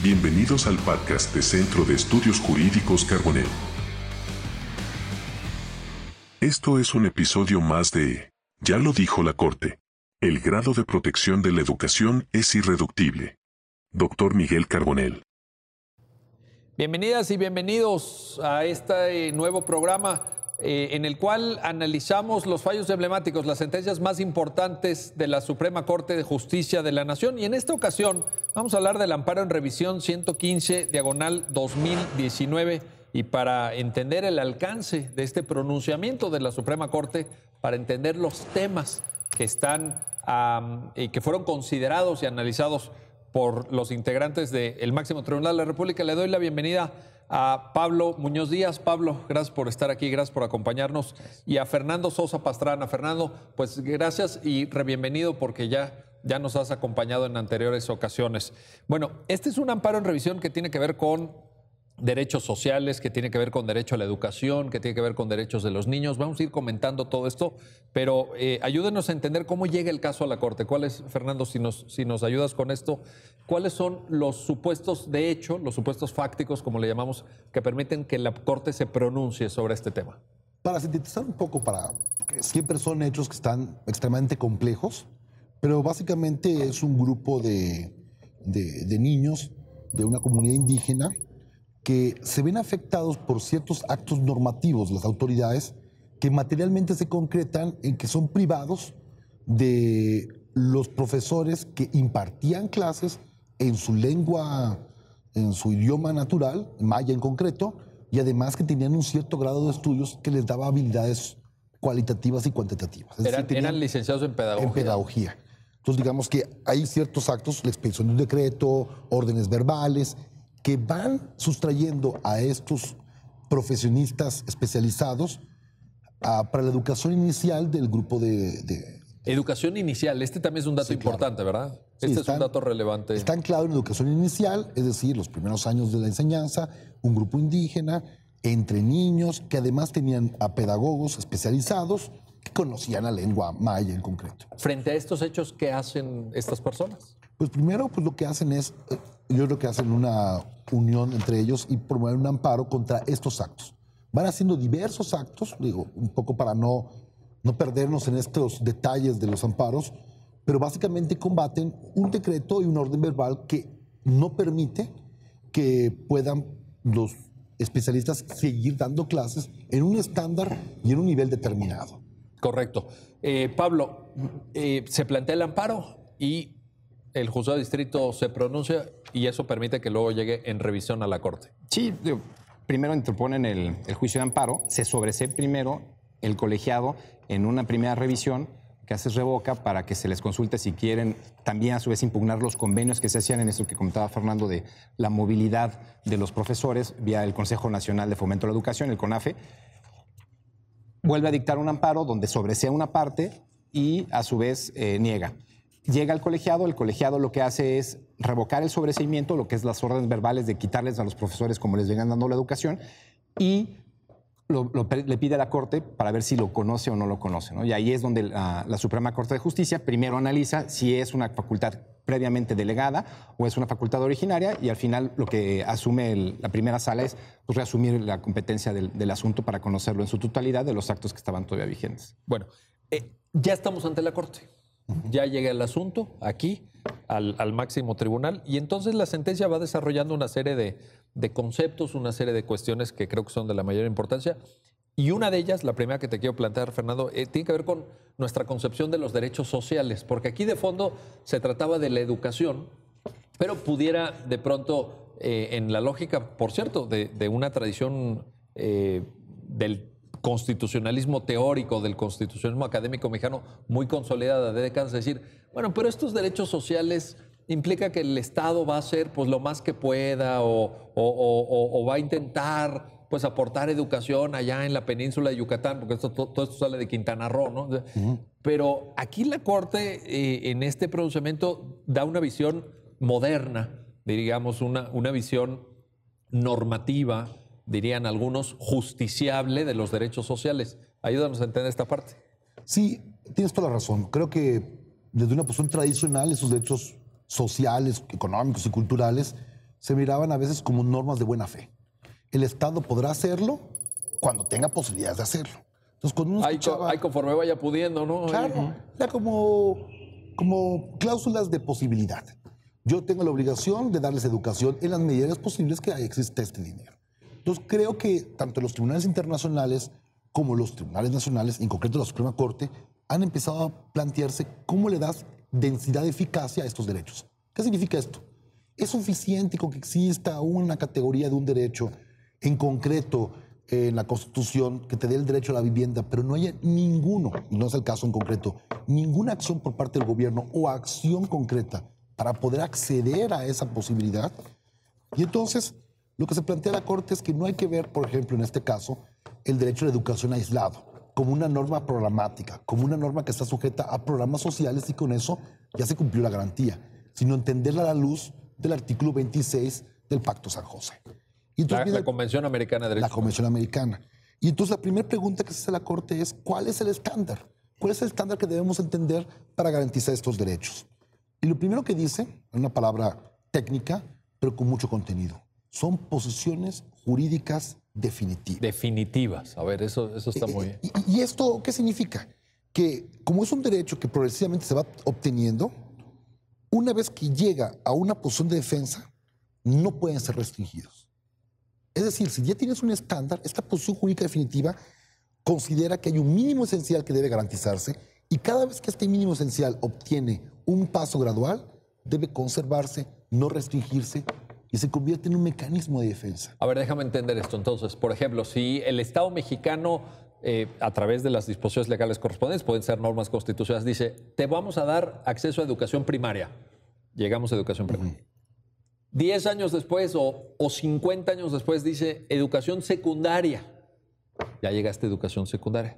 Bienvenidos al podcast de Centro de Estudios Jurídicos Carbonell. Esto es un episodio más de Ya lo dijo la Corte. El grado de protección de la educación es irreductible. Doctor Miguel Carbonell. Bienvenidas y bienvenidos a este nuevo programa eh, en el cual analizamos los fallos emblemáticos, las sentencias más importantes de la Suprema Corte de Justicia de la Nación. Y en esta ocasión vamos a hablar del amparo en revisión 115, diagonal 2019. Y para entender el alcance de este pronunciamiento de la Suprema Corte, para entender los temas que están y que fueron considerados y analizados por los integrantes del máximo tribunal de la República, le doy la bienvenida a Pablo Muñoz Díaz. Pablo, gracias por estar aquí, gracias por acompañarnos. Y a Fernando Sosa Pastrana. Fernando, pues gracias y bienvenido porque ya, ya nos has acompañado en anteriores ocasiones. Bueno, este es un amparo en revisión que tiene que ver con derechos sociales, que tiene que ver con derecho a la educación, que tiene que ver con derechos de los niños. Vamos a ir comentando todo esto, pero eh, ayúdenos a entender cómo llega el caso a la Corte. ¿Cuáles, Fernando, si nos, si nos ayudas con esto, cuáles son los supuestos de hecho, los supuestos fácticos, como le llamamos, que permiten que la Corte se pronuncie sobre este tema? Para sintetizar un poco, para, siempre son hechos que están extremadamente complejos, pero básicamente es un grupo de, de niños de una comunidad indígena que se ven afectados por ciertos actos normativos las autoridades que materialmente se concretan en que son privados de los profesores que impartían clases en su lengua, en su idioma natural, maya en concreto, y además que tenían un cierto grado de estudios que les daba habilidades cualitativas y cuantitativas. eran, licenciados en pedagogía. En pedagogía. Entonces, digamos que hay ciertos actos, la expedición de un decreto, órdenes verbales, que van sustrayendo a estos profesionistas especializados para la educación inicial del grupo de, Educación inicial, este también es un dato importante, ¿verdad? este es un dato relevante. Está anclado en educación inicial, es decir, los primeros años de la enseñanza, un grupo indígena, entre niños que además tenían a pedagogos especializados que conocían la lengua maya en concreto. Frente a estos hechos, ¿qué hacen estas personas? Pues primero, pues lo que hacen es, eh, yo creo que hacen una unión entre ellos y promueven un amparo contra estos actos. Van haciendo diversos actos, digo, un poco para no, no perdernos en estos detalles de los amparos, pero básicamente combaten un decreto y un orden verbal que no permite que puedan los especialistas seguir dando clases en un estándar y en un nivel determinado. Correcto. Eh, Pablo, eh, se plantea el amparo y el juzgado de distrito se pronuncia y eso permite que luego llegue en revisión a la Corte. Sí, primero interponen el, juicio de amparo, se sobresee primero el colegiado en una primera revisión que hace revoca para que se les consulte si quieren también a su vez impugnar los convenios que se hacían en eso que comentaba Fernando de la movilidad de los profesores vía el Consejo Nacional de Fomento a la Educación, el CONAFE. Vuelve a dictar un amparo donde sobresea una parte y a su vez eh, niega llega al colegiado, el colegiado lo que hace es revocar el sobreseimiento, lo que es las órdenes verbales de quitarles a los profesores como les vengan dando la educación, y le pide a la Corte para ver si lo conoce o no lo conoce. Y ahí es donde la, Suprema Corte de Justicia primero analiza si es una facultad previamente delegada o es una facultad originaria y al final lo que asume la primera sala es pues, reasumir la competencia del, asunto para conocerlo en su totalidad de los actos que estaban todavía vigentes. Bueno, eh, ya estamos ante la Corte ya llega el asunto aquí al, máximo tribunal y entonces la sentencia va desarrollando una serie de, conceptos, una serie de cuestiones que creo que son de la mayor importancia. Y una de ellas, la primera que te quiero plantear, Fernando, eh, tiene que ver con nuestra concepción de los derechos sociales, porque aquí de fondo se trataba de la educación, pero pudiera de pronto, eh, en la lógica, por cierto, de, una tradición eh, del constitucionalismo teórico, del constitucionalismo académico mexicano muy consolidada de décadas, decir, bueno, pero estos derechos sociales implica que el Estado va a hacer pues lo más que pueda o, va a intentar pues aportar educación allá en la península de Yucatán, porque esto, todo, esto sale de Quintana Roo, ¿no? Pero aquí la Corte eh, en este pronunciamiento da una visión moderna, digamos, una, una visión normativa, dirían algunos, justiciable de los derechos sociales. Ayúdanos a entender esta parte. Sí, tienes toda la razón. Creo que desde una posición tradicional esos derechos sociales, económicos y culturales se miraban a veces como normas de buena fe. El Estado podrá hacerlo cuando tenga posibilidades de hacerlo. Entonces, cuando uno escuchaba- hay conforme vaya pudiendo, ¿no? Claro, era como, como cláusulas de posibilidad. Yo tengo la obligación de darles educación en las medidas posibles que existe este dinero. Entonces creo que tanto los tribunales internacionales como los tribunales nacionales, en concreto la Suprema Corte, han empezado a plantearse cómo le das densidad de eficacia a estos derechos. ¿Qué significa esto? ¿Es suficiente con que exista una categoría de un derecho en concreto en la Constitución que te dé el derecho a la vivienda, pero no haya ninguno, y no es el caso en concreto, ninguna acción por parte del gobierno o acción concreta para poder acceder a esa posibilidad? Y entonces, lo que se plantea la Corte es que no hay que ver, por ejemplo, en este caso, el derecho a la educación aislado, como una norma programática, como una norma que está sujeta a programas sociales y con eso ya se cumplió la garantía, sino entenderla a la luz del artículo 26 del Pacto San José. Y La, entonces viene la Convención Americana de la Derechos Convención Americana. Y entonces la primera pregunta que se hace la Corte es, ¿cuál es el estándar? ¿Cuál es el estándar que debemos entender para garantizar estos derechos? Y lo primero que dice, en una palabra técnica, pero con mucho contenido, son posiciones jurídicas definitivas. definitivas. A ver, eso, eso está muy bien. ¿Y, y esto qué significa? Que como es un derecho que progresivamente se va obteniendo, una vez que llega a una posición de defensa, no pueden ser restringidos. Es decir, si ya tienes un estándar, esta posición jurídica definitiva considera que hay un mínimo esencial que debe garantizarse y cada vez que este mínimo esencial obtiene un paso gradual, debe conservarse, no restringirse y se convierte en un mecanismo de defensa. A ver, déjame entender esto. Entonces, por ejemplo, si el Estado mexicano, eh, a través de las disposiciones legales correspondientes, pueden ser normas constitucionales, dice, te vamos a dar acceso a educación primaria. Llegamos a educación primaria. Diez años después o, o 50 años después dice educación secundaria. Ya llegaste a educación secundaria.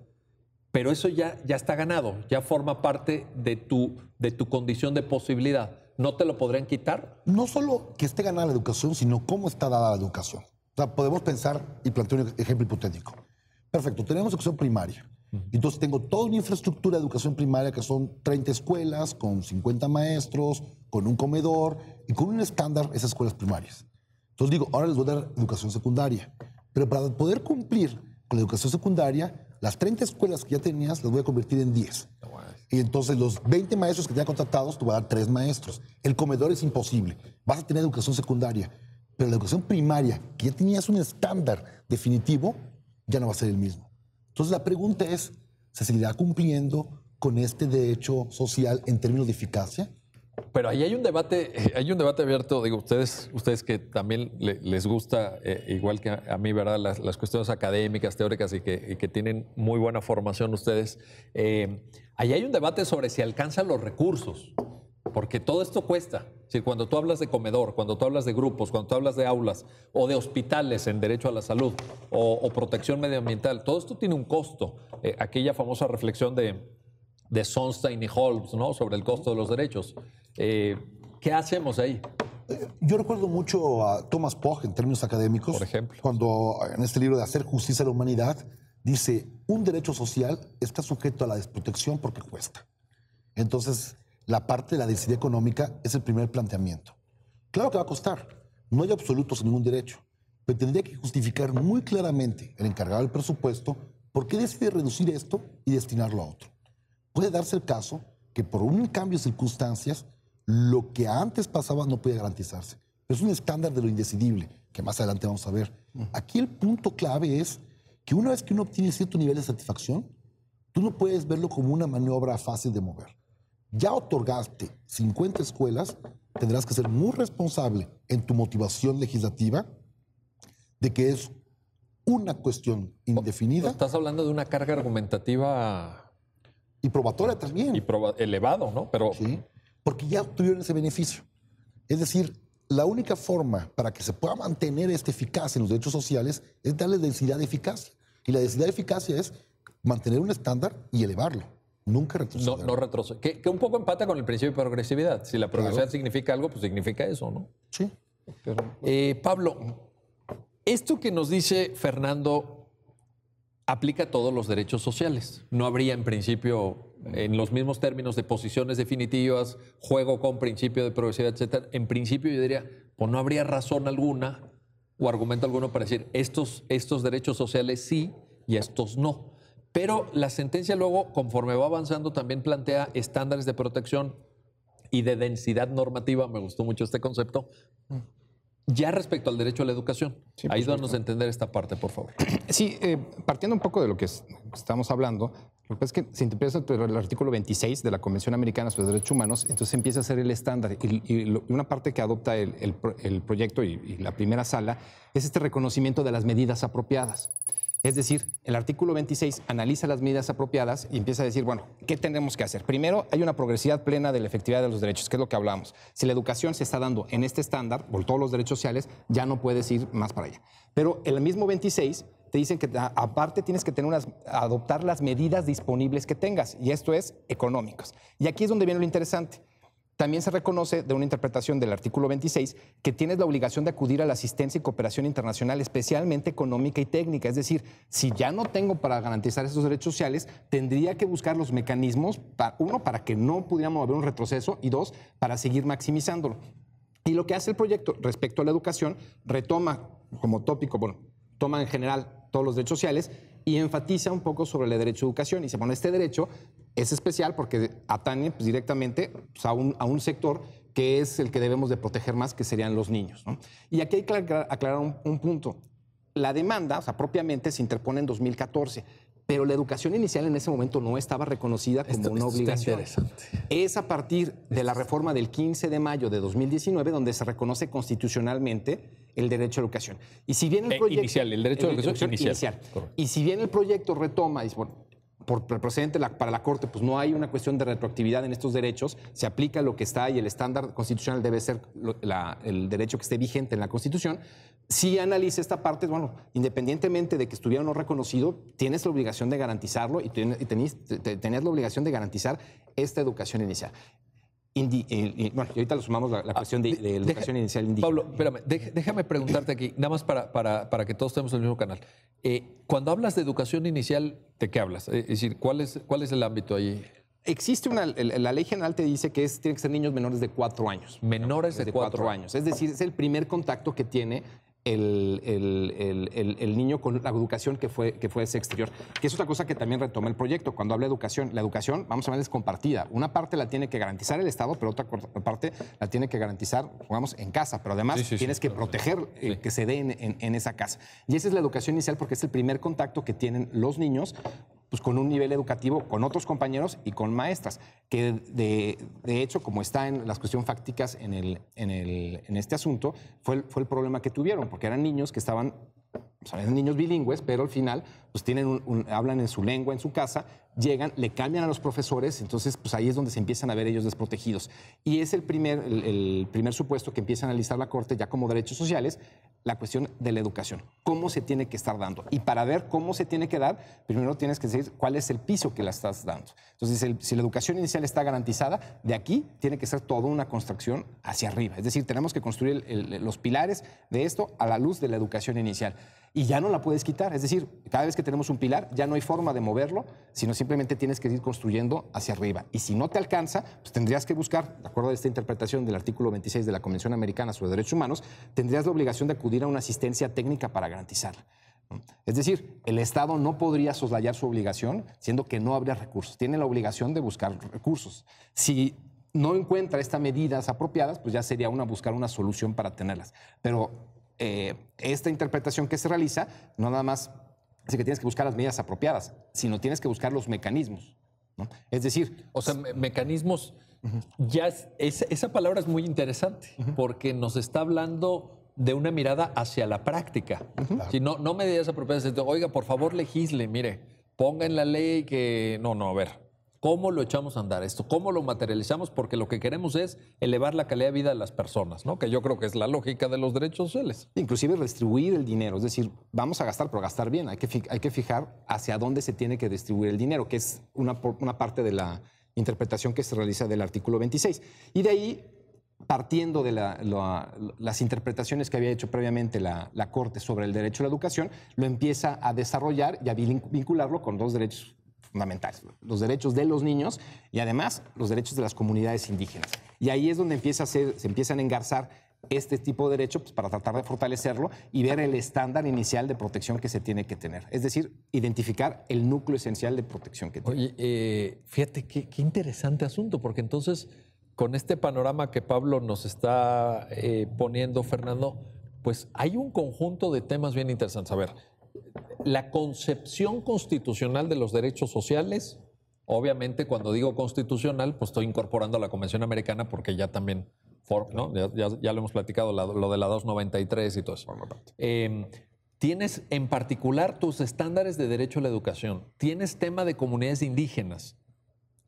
Pero eso ya, ya está ganado, ya forma parte de tu, de tu condición de posibilidad. ¿No te lo podrían quitar? no solo que esté ganada la educación, sino cómo está dada la educación. O sea, podemos pensar y plantear un ejemplo hipotético. Perfecto, tenemos educación primaria. Entonces tengo toda una infraestructura de educación primaria que son 30 escuelas, con 50 maestros, con un comedor y con un estándar esas escuelas primarias. Entonces digo, ahora les voy a dar educación secundaria. Pero para poder cumplir con la educación secundaria, las 30 escuelas que ya tenías las voy a convertir en 10. Y entonces los 20 maestros que tenía contratados, te voy a dar 3 maestros. El comedor es imposible. Vas a tener educación secundaria. Pero la educación primaria, que ya tenías un estándar definitivo, ya no va a ser el mismo. Entonces la pregunta es, ¿se seguirá cumpliendo con este derecho social en términos de eficacia? Pero ahí hay un debate, eh, hay un debate abierto, digo, ustedes, ustedes que también le- les gusta, eh, igual que a, mí, ¿verdad? Las, las cuestiones académicas, teóricas y que, y que tienen muy buena formación ustedes. eh, ahí hay un debate sobre si alcanzan los recursos, porque todo esto cuesta. Si cuando tú hablas de comedor, cuando tú hablas de grupos, cuando tú hablas de aulas o de hospitales en derecho a la salud o, o protección medioambiental, todo esto tiene un costo. Eh, aquella famosa reflexión de, de Sonstein y Holmes, ¿no? Sobre el costo de los derechos. Eh, ¿Qué hacemos ahí? Yo recuerdo mucho a Thomas Pogge en términos académicos. Por ejemplo. Cuando en este libro de Hacer justicia a la humanidad dice, un derecho social está sujeto a la desprotección porque cuesta. Entonces, la parte de la densidad económica es el primer planteamiento. Claro que va a costar. No hay absolutos en ningún derecho. Pero tendría que justificar muy claramente el encargado del presupuesto por qué decide reducir esto y destinarlo a otro. Puede darse el caso que por un cambio de circunstancias, lo que antes pasaba no puede garantizarse. Es un estándar de lo indecidible, que más adelante vamos a ver. Aquí el punto clave es que una vez que uno obtiene cierto nivel de satisfacción, tú no puedes verlo como una maniobra fácil de mover. Ya otorgaste 50 escuelas, tendrás que ser muy responsable en tu motivación legislativa de que es una cuestión indefinida Estás hablando de una carga argumentativa y probatoria también. y proba- elevado, ¿no? Pero ¿sí? Porque ya obtuvieron ese beneficio. Es decir, la única forma para que se pueda mantener esta eficacia en los derechos sociales es darle densidad de eficacia. Y la densidad de eficacia es mantener un estándar y elevarlo, nunca no, retroceder. no retrocede. Que, que un poco empata con el principio de progresividad. Si la progresividad significa algo, pues significa eso, ¿no? Sí. Eh, Pablo, esto que nos dice Fernando aplica a todos los derechos sociales. No habría en principio, en los mismos términos de posiciones definitivas, juego con principio de progresividad, etcétera. En principio yo diría, o no habría razón alguna o argumento alguno para decir estos, estos derechos sociales sí y estos no. Pero la sentencia luego, conforme va avanzando, también plantea estándares de protección y de densidad normativa, me gustó mucho este concepto, ya respecto al derecho a la educación. Ayúdanos a entender esta parte, por favor. Sí, eh, partiendo un poco de lo que estamos hablando, lo que es que se interpreta el artículo 26 de la Convención Americana sobre Derechos Humanos, entonces empieza a ser el estándar. Y, una parte que adopta el, proyecto y, y, la primera sala es este reconocimiento de las medidas apropiadas. Es decir, el artículo 26 analiza las medidas apropiadas y empieza a decir, bueno, ¿qué tenemos que hacer? Primero, hay una progresividad plena de la efectividad de los derechos, que es lo que hablamos. Si la educación se está dando en este estándar, por todos los derechos sociales, ya no puedes ir más para allá. Pero el mismo 26 te dicen que aparte tienes que tener unas, adoptar las medidas disponibles que tengas, y esto es económicos. Y aquí es donde viene lo interesante. También se reconoce de una interpretación del artículo 26 que tienes la obligación de acudir a la asistencia y cooperación internacional, especialmente económica y técnica. Es decir, si ya no tengo para garantizar esos derechos sociales, tendría que buscar los mecanismos, uno, para que no pudiéramos haber un retroceso y dos, para seguir maximizándolo. Y lo que hace el proyecto respecto a la educación, retoma como tópico, bueno, toma en general todos los derechos sociales y enfatiza un poco sobre el derecho a educación. Y dice, bueno, este derecho es especial porque atañe pues, directamente pues, a, un, a, un, sector que es el que debemos de proteger más, que serían los niños. Y aquí hay que aclarar, un, punto. La demanda, o sea, propiamente se interpone en 2014, pero la educación inicial en ese momento no estaba reconocida como una obligación. Es a partir de la reforma del 15 de mayo de 2019 donde se reconoce constitucionalmente el derecho a educación. Y si bien el eh, proyecto... inicial, el derecho a educación, inicial. Y si bien el proyecto retoma, dice, bueno, por precedente para la Corte, pues no hay una cuestión de retroactividad en estos derechos, se aplica lo que está y el estándar constitucional debe ser el derecho que esté vigente en la Constitución. Si analiza esta parte, bueno, independientemente de que estuviera o no reconocido, tienes la obligación de garantizarlo y, tenías la obligación de garantizar esta educación inicial. Y, bueno, y ahorita lo sumamos la, cuestión de, la educación inicial indígena. Pablo, espérame, déjame preguntarte aquí, nada más para, para, para que todos estemos en el mismo canal. Eh, cuando hablas de educación inicial, ¿de qué hablas? Es decir, ¿cuál es, cuál es el ámbito ahí? Existe una, la ley general te dice que es, tienen que ser niños menores de cuatro años. Menores de, cuatro, años. Es decir, es el primer contacto que tiene el, el, niño con la educación que fue, que fue ese exterior. Que es otra cosa que también retoma el proyecto. Cuando habla de educación, la educación, vamos a ver, es compartida. Una parte la tiene que garantizar el Estado, pero otra parte la tiene que garantizar, digamos, en casa. Pero además tienes que proteger eh, que se dé en, en esa casa. Y esa es la educación inicial porque es el primer contacto que tienen los niños pues, con un nivel educativo con otros compañeros y con maestras, que de, hecho, como está en las cuestiones fácticas en, el, en, el, en este asunto, fue fue el problema que tuvieron, porque eran niños que estaban son niños bilingües, pero al final pues tienen hablan en su lengua en su casa, llegan, le cambian a los profesores, entonces pues ahí es donde se empiezan a ver ellos desprotegidos. Y es el primer, el, primer supuesto que empieza a analizar la Corte ya como derechos sociales, la cuestión de la educación, cómo se tiene que estar dando. Y para ver cómo se tiene que dar, primero tienes que decir cuál es el piso que la estás dando. Entonces, si la educación inicial está garantizada, de aquí tiene que ser toda una construcción hacia arriba. Es decir, tenemos que construir los pilares de esto a la luz de la educación inicial y ya no la puedes quitar. Es decir, cada vez que tenemos un pilar, ya no hay forma de moverlo, sino simplemente tienes que ir construyendo hacia arriba. Y si no te alcanza, pues tendrías que buscar, de acuerdo a esta interpretación del artículo 26 de la Convención Americana sobre Derechos Humanos, tendrías la obligación de acudir a una asistencia técnica para garantizarla. Es decir, el Estado no podría soslayar su obligación, siendo que no habría recursos. Tiene la obligación de buscar recursos. Si no encuentra estas medidas apropiadas, pues ya sería una buscar una solución para tenerlas. Pero eh, esta interpretación que se realiza no nada más que tienes que buscar las medidas apropiadas, sino tienes que buscar los mecanismos. Es decir... O sea, mecanismos, ya es, esa palabra es muy interesante porque nos está hablando de una mirada hacia la práctica. Si no, no medidas apropiadas, oiga, por favor legisle, mire, ponga en la ley que... No, no, a ver, ¿Cómo lo echamos a andar esto? ¿Cómo lo materializamos? Porque lo que queremos es elevar la calidad de vida de las personas, ¿no? Que yo creo que es la lógica de los derechos sociales. Inclusive distribuir el dinero, es decir, vamos a gastar, pero gastar bien. Hay que, hay que fijar hacia dónde se tiene que distribuir el dinero, que es una, una parte de la interpretación que se realiza del artículo 26. Y de ahí partiendo de las interpretaciones que había hecho previamente la, la, Corte sobre el derecho a la educación, lo empieza a desarrollar y a vincularlo con dos derechos fundamentales, los derechos de los niños y además los derechos de las comunidades indígenas. Y ahí es donde empieza a ser, se empiezan a engarzar este tipo de derecho pues, para tratar de fortalecerlo y ver el estándar inicial de protección que se tiene que tener. Es decir, identificar el núcleo esencial de protección que tiene. Oye, eh, fíjate qué, qué, interesante asunto, porque entonces con este panorama que Pablo nos está eh, poniendo, Fernando, pues hay un conjunto de temas bien interesantes. A ver, la concepción constitucional de los derechos sociales, obviamente cuando digo constitucional, pues estoy incorporando a la Convención Americana porque ya también ¿no? Ya, ya, lo hemos platicado, lo de la 293 y todo eso. Eh, tienes en particular tus estándares de derecho a la educación. Tienes tema de comunidades indígenas,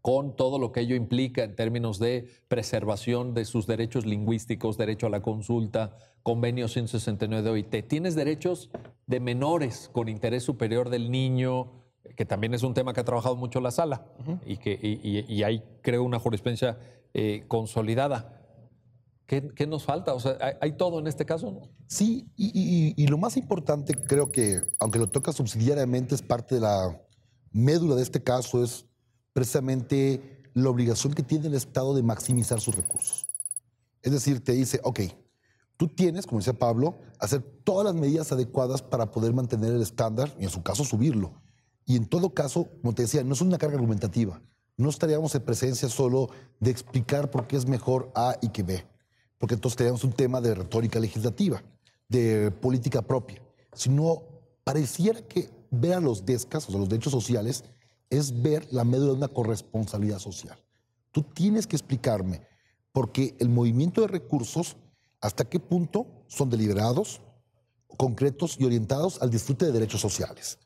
con todo lo que ello implica en términos de preservación de sus derechos lingüísticos, derecho a la consulta, convenio 169 de OIT. Tienes derechos de menores con interés superior del niño, que también es un tema que ha trabajado mucho la sala y que y, hay, creo, una jurisprudencia eh, consolidada. ¿Qué, nos falta? O sea, ¿hay, todo en este caso? ¿no? Sí, y, lo más importante, creo que, aunque lo toca subsidiariamente, es parte de la médula de este caso, es precisamente la obligación que tiene el Estado de maximizar sus recursos. Es decir, te dice, ok, tú tienes, como decía Pablo, hacer todas las medidas adecuadas para poder mantener el estándar y en su caso subirlo. Y en todo caso, como te decía, no es una carga argumentativa. No estaríamos en presencia solo de explicar por qué es mejor A y que B porque entonces tenemos un tema de retórica legislativa, de política propia, sino pareciera que ver a los DESCAS, o sea, los derechos sociales, es ver la médula de una corresponsabilidad social. Tú tienes que explicarme por qué el movimiento de recursos, hasta qué punto son deliberados, concretos y orientados al disfrute de derechos sociales.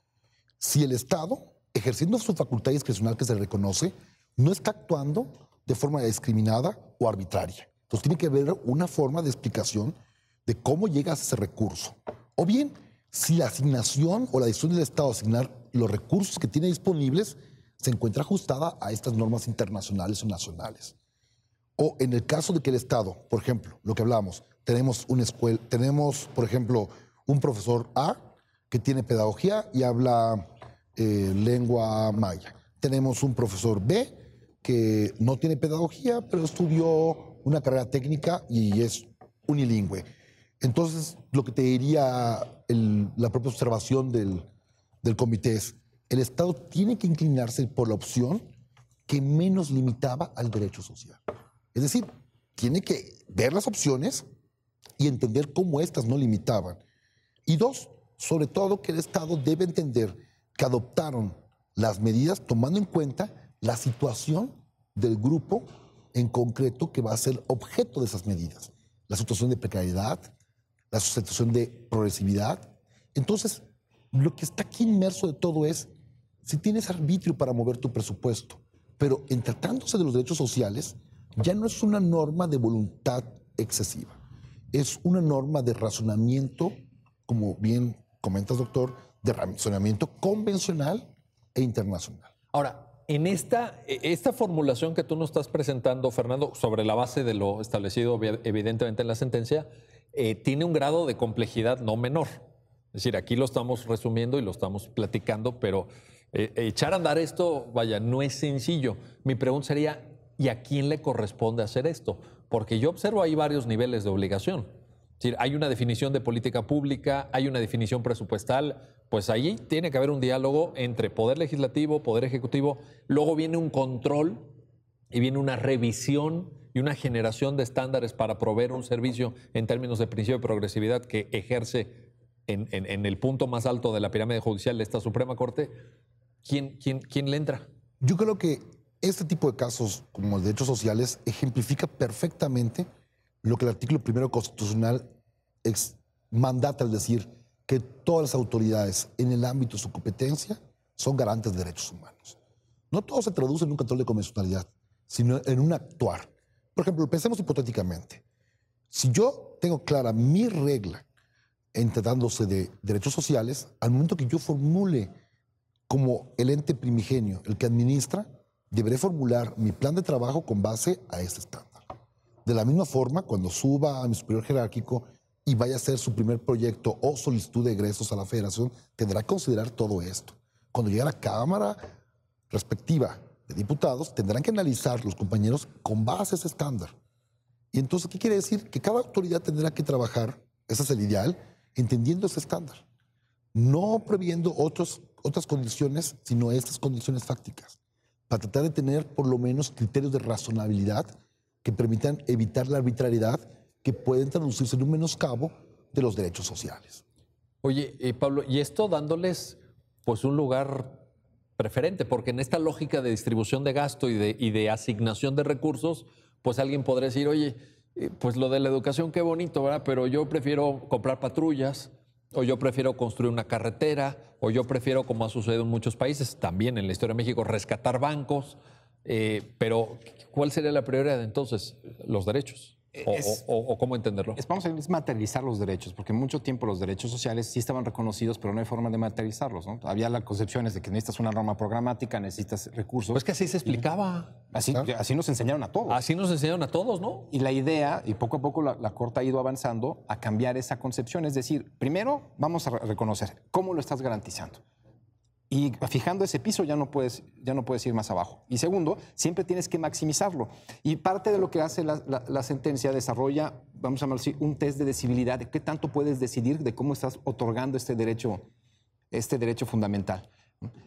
Si el Estado, ejerciendo su facultad discrecional que se reconoce, no está actuando de forma discriminada o arbitraria. Entonces tiene que haber una forma de explicación de cómo llegas a ese recurso. O bien, si la asignación o la decisión del Estado asignar los recursos que tiene disponibles se encuentra ajustada a estas normas internacionales o nacionales. O en el caso de que el Estado, por ejemplo, lo que hablamos, tenemos una escuela, tenemos, por ejemplo, un profesor A que tiene pedagogía y habla eh, lengua maya. Tenemos un profesor B que no tiene pedagogía, pero estudió una carrera técnica y es unilingüe. Entonces, lo que te diría la propia observación del, del comité es, el Estado tiene que inclinarse por la opción que menos limitaba al derecho social. Es decir, tiene que ver las opciones y entender cómo éstas no limitaban. Y dos, sobre todo que el Estado debe entender que adoptaron las medidas tomando en cuenta la situación del grupo en concreto que va a ser objeto de esas medidas. La situación de precariedad, la situación de progresividad. Entonces, lo que está aquí inmerso de todo es, si tienes arbitrio para mover tu presupuesto, pero en tratándose de los derechos sociales, ya no es una norma de voluntad excesiva, es una norma de razonamiento, como bien comentas, doctor, de razonamiento convencional e internacional. Ahora, en esta, esta formulación que tú nos estás presentando, Fernando, sobre la base de lo establecido evidentemente en la sentencia, eh, tiene un grado de complejidad no menor. Decir, aquí lo estamos resumiendo y lo estamos platicando, pero eh, echar a andar esto, vaya, no es sencillo. Mi pregunta sería, ¿y a quién le corresponde hacer esto? Porque yo observo ahí varios niveles de obligación. Es decir, hay una definición de política pública, hay una definición presupuestal, pues ahí tiene que haber un diálogo entre poder legislativo, poder ejecutivo, luego viene un control y viene una revisión y una generación de estándares para proveer un servicio en términos de principio de progresividad que ejerce en, el punto más alto de la pirámide judicial de esta Suprema Corte. ¿Quién, quién, quién le entra? Yo creo que este tipo de casos, como el de derechos sociales, ejemplifica perfectamente lo que el artículo primero constitucional mandata al decir que todas las autoridades en el ámbito de su competencia son garantes de derechos humanos. No todo se traduce en un control de convencionalidad, sino en un actuar. Por ejemplo, pensemos hipotéticamente. Si yo tengo clara mi regla en tratándose de derechos sociales, al momento que yo formule como el ente primigenio, el que administra, deberé formular mi plan de trabajo con base a este estándar. De la misma forma, cuando suba a mi superior jerárquico y vaya a hacer su primer proyecto o solicitud de egresos a la federación, tendrá que considerar todo esto. Cuando llegue a la Cámara respectiva de diputados, tendrán que analizar los compañeros con base a ese estándar. Y entonces, ¿qué quiere decir? Que cada autoridad tendrá que trabajar, ese es el ideal, entendiendo ese estándar, no previendo otros, otras condiciones, sino estas condiciones fácticas, para tratar de tener por lo menos criterios de razonabilidad que permitan evitar la arbitrariedad que pueden traducirse en un menoscabo de los derechos sociales. Oye, eh, Pablo, y esto dándoles pues un lugar preferente, porque en esta lógica de distribución de gasto y de, y de asignación de recursos, pues alguien podría decir, oye, pues lo de la educación qué bonito, ¿verdad? Pero yo prefiero comprar patrullas, o yo prefiero construir una carretera, o yo prefiero, como ha sucedido en muchos países, también en la historia de México, rescatar bancos. Eh, pero, ¿cuál sería la prioridad entonces? Los derechos. O, cómo entenderlo? Es, vamos a materializar los derechos, porque mucho tiempo los derechos sociales sí estaban reconocidos, pero no hay forma de materializarlos. ¿no? Había las concepciones de que necesitas una norma programática, necesitas recursos. Pues que así se explicaba. Así, así nos enseñaron a todos. Así nos enseñaron a todos, ¿no? Y la idea, y poco a poco la, la Corte ha ido avanzando a cambiar esa concepción. Es decir, primero vamos a reconocer cómo lo estás garantizando. Y fijando ese piso ya no, puedes, ya no puedes ir más abajo. Y segundo, siempre tienes que maximizarlo. Y parte de lo que hace la, sentencia desarrolla, vamos a llamarlo así, un test de decibilidad, de qué tanto puedes decidir de cómo estás otorgando este derecho, este derecho fundamental.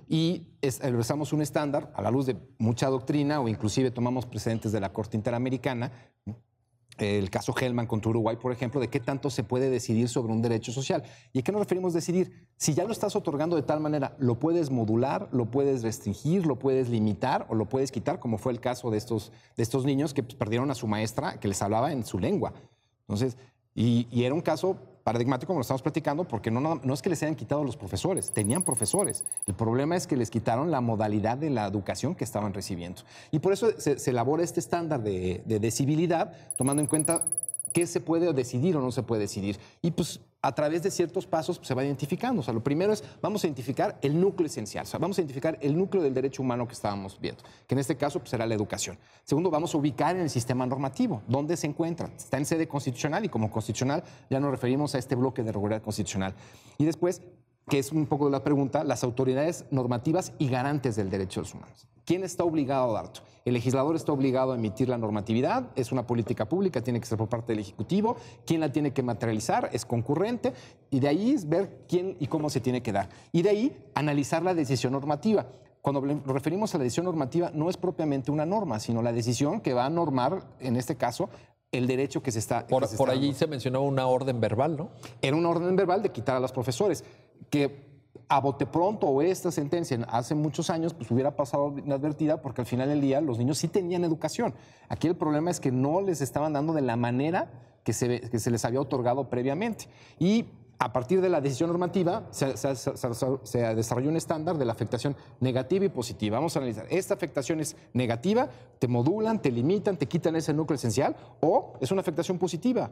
Y establecemos un estándar a la luz de mucha doctrina o inclusive tomamos precedentes de la Corte Interamericana el caso Hellman contra Uruguay, por ejemplo, de qué tanto se puede decidir sobre un derecho social. ¿Y a qué nos referimos decidir? Si ya lo estás otorgando de tal manera, lo puedes modular, lo puedes restringir, lo puedes limitar o lo puedes quitar, como fue el caso de estos, de estos niños que pues, perdieron a su maestra que les hablaba en su lengua. Entonces, y, era un caso paradigmático, como lo estamos platicando, porque no, no, es que les hayan quitado los profesores, tenían profesores. El problema es que les quitaron la modalidad de la educación que estaban recibiendo. Y por eso se, elabora este estándar de, de decibilidad, tomando en cuenta qué se puede decidir o no se puede decidir. Y pues a través de ciertos pasos se va identificando. O sea, lo primero es, vamos a identificar el núcleo esencial, o sea, vamos a identificar el núcleo del derecho humano que estábamos viendo, que en este caso pues, será la educación. Segundo, vamos a ubicar en el sistema normativo, dónde se encuentra. Está en sede constitucional y como constitucional ya nos referimos a este bloque de regularidad constitucional. Y después, que es un poco de la pregunta, las autoridades normativas y garantes del derecho de los humanos. ¿Quién está obligado a dar? El legislador está obligado a emitir la normatividad, es una política pública, tiene que ser por parte del Ejecutivo. ¿Quién la tiene que materializar? Es concurrente. Y de ahí es ver quién y cómo se tiene que dar. Y de ahí analizar la decisión normativa. Cuando nos referimos a la decisión normativa, no es propiamente una norma, sino la decisión que va a normar, en este caso, el derecho que se está. Por, por allí se mencionó una orden verbal, ¿no? Era una orden verbal de quitar a los profesores, que a bote pronto o esta sentencia hace muchos años pues hubiera pasado inadvertida porque al final del día los niños sí tenían educación. Aquí el problema es que no les estaban dando de la manera que se, que se les había otorgado previamente. Y a partir de la decisión normativa se, desarrolló un estándar de la afectación negativa y positiva. Vamos a analizar, ¿esta afectación es negativa? ¿Te modulan, te limitan, te quitan ese núcleo esencial? ¿O es una afectación positiva?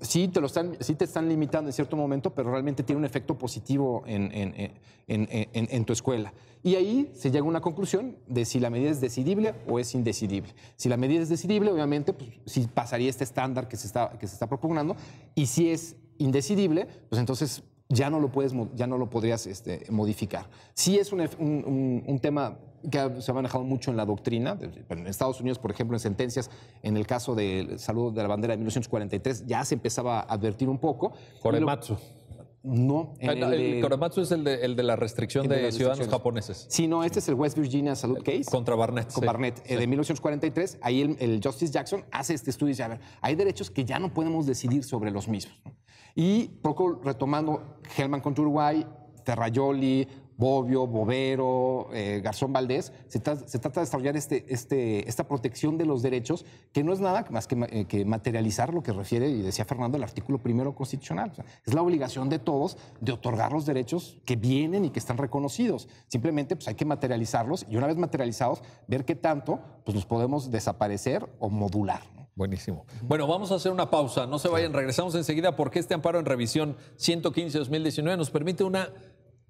Sí te, lo están, sí te están limitando en cierto momento, pero realmente tiene un efecto positivo en, tu escuela. Y ahí se llega a una conclusión de si la medida es decidible o es indecidible. Si la medida es decidible, obviamente, pues, sí pasaría este estándar que se está, que se está propugnando. Y si es indecidible, pues entonces ya no lo, puedes, ya no lo podrías este, modificar. Sí es un, tema que se ha manejado mucho en la doctrina. En Estados Unidos, por ejemplo, en sentencias, en el caso del saludo de la bandera de 1943, ya se empezaba a advertir un poco. Korematsu. No. Ah, el, el, Korematsu es el de, la restricción de, ciudadanos japoneses. Sí, no, este es el West Virginia Salute Case. Contra Barnett. Con Barnett, de 1943. Ahí el, Justice Jackson hace este estudio y dice, a ver, hay derechos que ya no podemos decidir sobre los mismos. Y poco retomando Hellman contra Uruguay, Terrayoli, Bobbio, Bovero, eh, Garzón Valdés, se, trata de desarrollar este, este, esta protección de los derechos, que no es nada más que, eh, materializar lo que refiere, y decía Fernando, el artículo primero constitucional. es la obligación de todos de otorgar los derechos que vienen y que están reconocidos. Simplemente pues, hay que materializarlos y una vez materializados, ver qué tanto pues, los podemos desaparecer o modular. Buenísimo. Bueno, vamos a hacer una pausa. No se vayan, regresamos enseguida porque este amparo en revisión 115-2019 nos permite una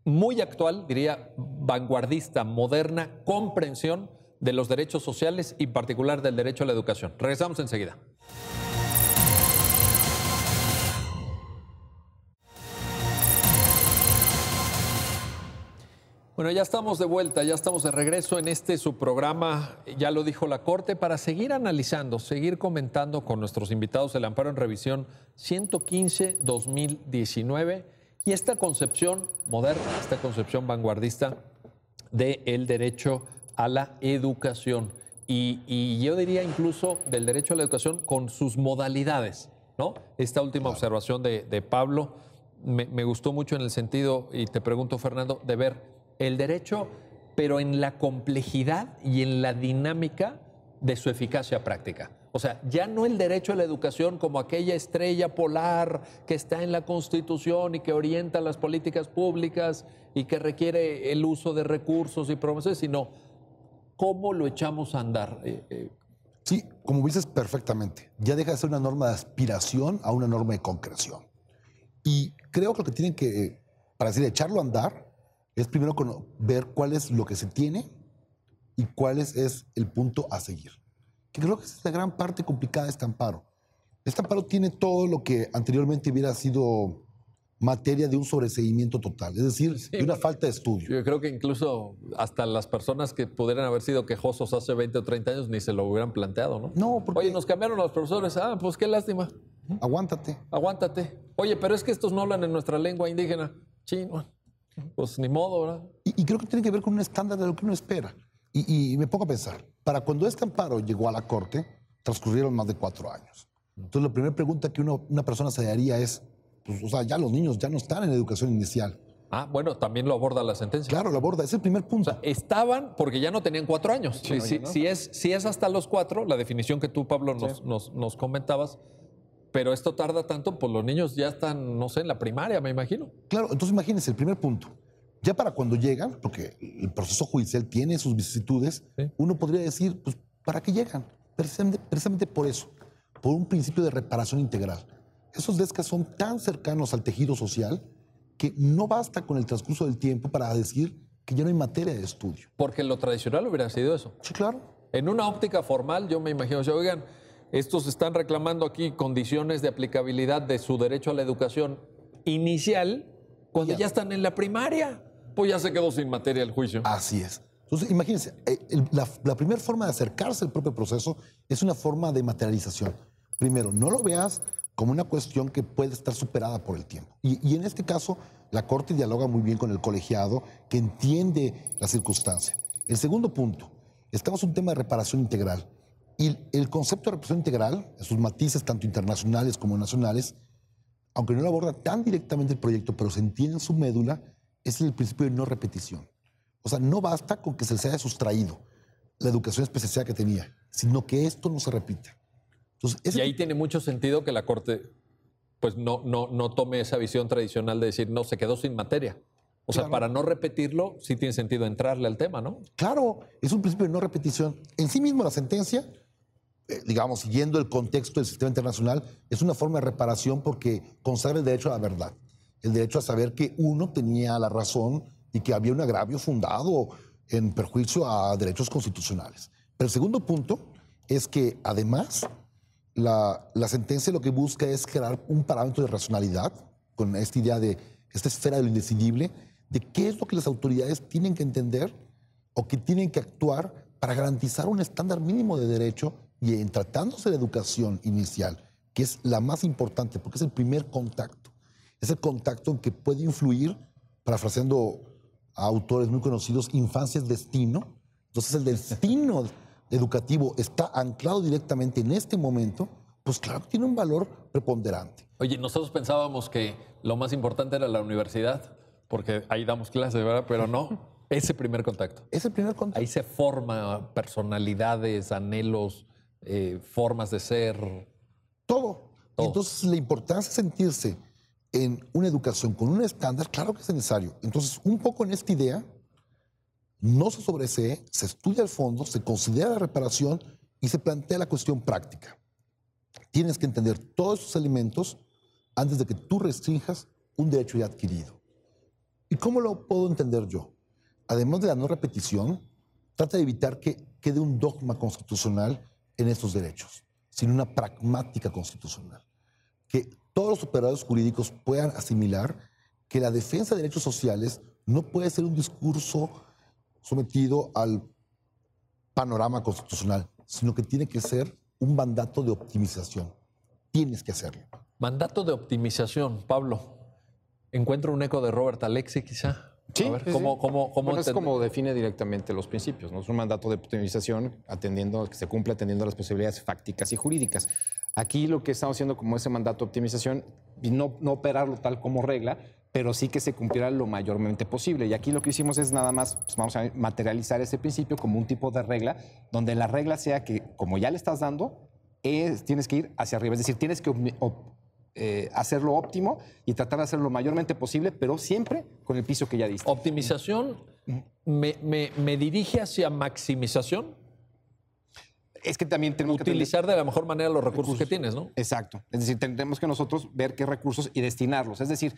muy actual, diría vanguardista, moderna comprensión de los derechos sociales y en particular del derecho a la educación. Regresamos enseguida. Bueno, ya estamos de vuelta, ya estamos de regreso en este su programa, ya lo dijo la Corte, para seguir analizando, seguir comentando con nuestros invitados el amparo en revisión 115-2019 y esta concepción moderna, esta concepción vanguardista del derecho a la educación. Y, y, yo diría incluso del derecho a la educación con sus modalidades, ¿no? Esta última observación de, de Pablo me, me gustó mucho en el sentido, y te pregunto, Fernando, de ver el derecho, pero en la complejidad y en la dinámica de su eficacia práctica. O sea, ya no el derecho a la educación como aquella estrella polar que está en la Constitución y que orienta las políticas públicas y que requiere el uso de recursos y promesas, sino cómo lo echamos a andar. Eh, eh, sí, como dices perfectamente, ya deja de ser una norma de aspiración a una norma de concreción. Y creo que lo que tienen que, para decir, echarlo a andar, es primero ver cuál es lo que se tiene y cuál es, el punto a seguir. Que creo que es la gran parte complicada de este amparo. Este amparo tiene todo lo que anteriormente hubiera sido materia de un sobreseguimiento total, es decir, de una falta de estudio. Yo creo que incluso hasta las personas que pudieran haber sido quejosos hace 20 o 30 años ni se lo hubieran planteado, ¿no? No, porque... Oye, nos cambiaron los profesores, ah, pues qué lástima. Aguántate. Aguántate. Oye, pero es que estos no hablan en nuestra lengua indígena. Chino. Pues ni modo, ¿verdad? Y, creo que tiene que ver con un estándar de lo que uno espera. Y, me pongo a pensar, para cuando este amparo llegó a la Corte, transcurrieron más de cuatro años. Entonces, la primera pregunta que una persona se haría es, pues, o sea, ya los niños ya no están en educación inicial. Ah, bueno, también lo aborda la sentencia. Claro, lo aborda, es el primer punto. O sea, estaban porque ya no tenían cuatro años. si, es, si es hasta los cuatro, la definición que tú, Pablo, nos, nos, nos comentabas, pero esto tarda tanto, pues los niños ya están, no sé, en la primaria, me imagino. Claro, entonces imagínense, el primer punto. Ya para cuando llegan, porque el proceso judicial tiene sus vicisitudes, uno podría decir, pues, ¿para qué llegan? Precisamente, por eso, por un principio de reparación integral. Esos DESCAS son tan cercanos al tejido social que no basta con el transcurso del tiempo para decir que ya no hay materia de estudio. Porque lo tradicional hubiera sido eso. Sí, claro. En una óptica formal, yo me imagino, o sea, oigan, estos están reclamando aquí condiciones de aplicabilidad de su derecho a la educación inicial cuando ya, están en la primaria. Ya se quedó sin materia el juicio. Así es. Entonces, imagínense, eh, la, primera forma de acercarse al propio proceso es una forma de materialización. Primero, no lo veas como una cuestión que puede estar superada por el tiempo. Y, y en este caso, la Corte dialoga muy bien con el colegiado, que entiende la circunstancia. El segundo punto, estamos en un tema de reparación integral. Y el concepto de represión integral, sus matices tanto internacionales como nacionales, aunque no lo aborda tan directamente el proyecto, pero se entiende en su médula, es el principio de no repetición. O sea, no basta con que se les haya sustraído la educación especial que tenía, sino que esto no se repita. Entonces, y ahí tiene mucho sentido que la Corte pues no, no, no tome esa visión tradicional de decir, no, se quedó sin materia. O sea, para no repetirlo, sí tiene sentido entrarle al tema, ¿no? Claro, es un principio de no repetición. En sí mismo la sentencia eh, digamos, siguiendo el contexto del sistema internacional, es una forma de reparación porque consagra el derecho a la verdad, el derecho a saber que uno tenía la razón y que había un agravio fundado en perjuicio a derechos constitucionales. Pero el segundo punto es que además la, sentencia lo que busca es crear un parámetro de racionalidad con esta idea de esta esfera de lo indecidible, de qué es lo que las autoridades tienen que entender o que tienen que actuar para garantizar un estándar mínimo de derecho y en tratándose de educación inicial, que es la más importante porque es el primer contacto, es el contacto en que puede influir, parafraseando a autores muy conocidos, infancia es destino. Entonces el destino educativo está anclado directamente en este momento, pues claro tiene un valor preponderante. Oye, nosotros pensábamos que lo más importante era la universidad, porque ahí damos clases, ¿verdad? Pero no, ese primer contacto. Ese primer contacto. Ahí se forma personalidades, anhelos, eh, formas de ser. Todo. entonces la importancia de sentirse en una educación con un estándar, claro que es necesario. Entonces, un poco en esta idea, no se sobresee, se estudia al fondo, se considera la reparación y se plantea la cuestión práctica. Tienes que entender todos esos elementos antes de que tú restringas un derecho ya adquirido. ¿Y cómo lo puedo entender yo? Además de la no repetición, trata de evitar que quede un dogma constitucional en estos derechos, sino una pragmática constitucional. Que todos los operadores jurídicos puedan asimilar que la defensa de derechos sociales no puede ser un discurso sometido al panorama constitucional, sino que tiene que ser un mandato de optimización. Tienes que hacerlo. Mandato de optimización, Pablo. Encuentro un eco de Robert Alexi, quizá. Sí, A ver, sí, ¿cómo, sí. cómo, cómo Bueno, es como define directamente los principios, ¿no? Es un mandato de optimización atendiendo, que se cumple atendiendo a las posibilidades fácticas y jurídicas. Aquí lo que estamos haciendo como ese mandato de optimización, y no, no operarlo tal como regla, pero sí que se cumpliera lo mayormente posible. Y aquí lo que hicimos es nada más, pues vamos a materializar ese principio como un tipo de regla, donde la regla sea que como ya le estás dando, es- tienes que ir hacia arriba, es decir, tienes que eh, hacerlo óptimo y tratar de hacerlo lo mayormente posible, pero siempre con el piso que ya diste. Optimización me, me- me dirige hacia maximización, Es que también tenemos que utilizar de la mejor manera los recursos que tienes, ¿no? Exacto. Es decir, tendremos que nosotros ver qué recursos y destinarlos. Es decir,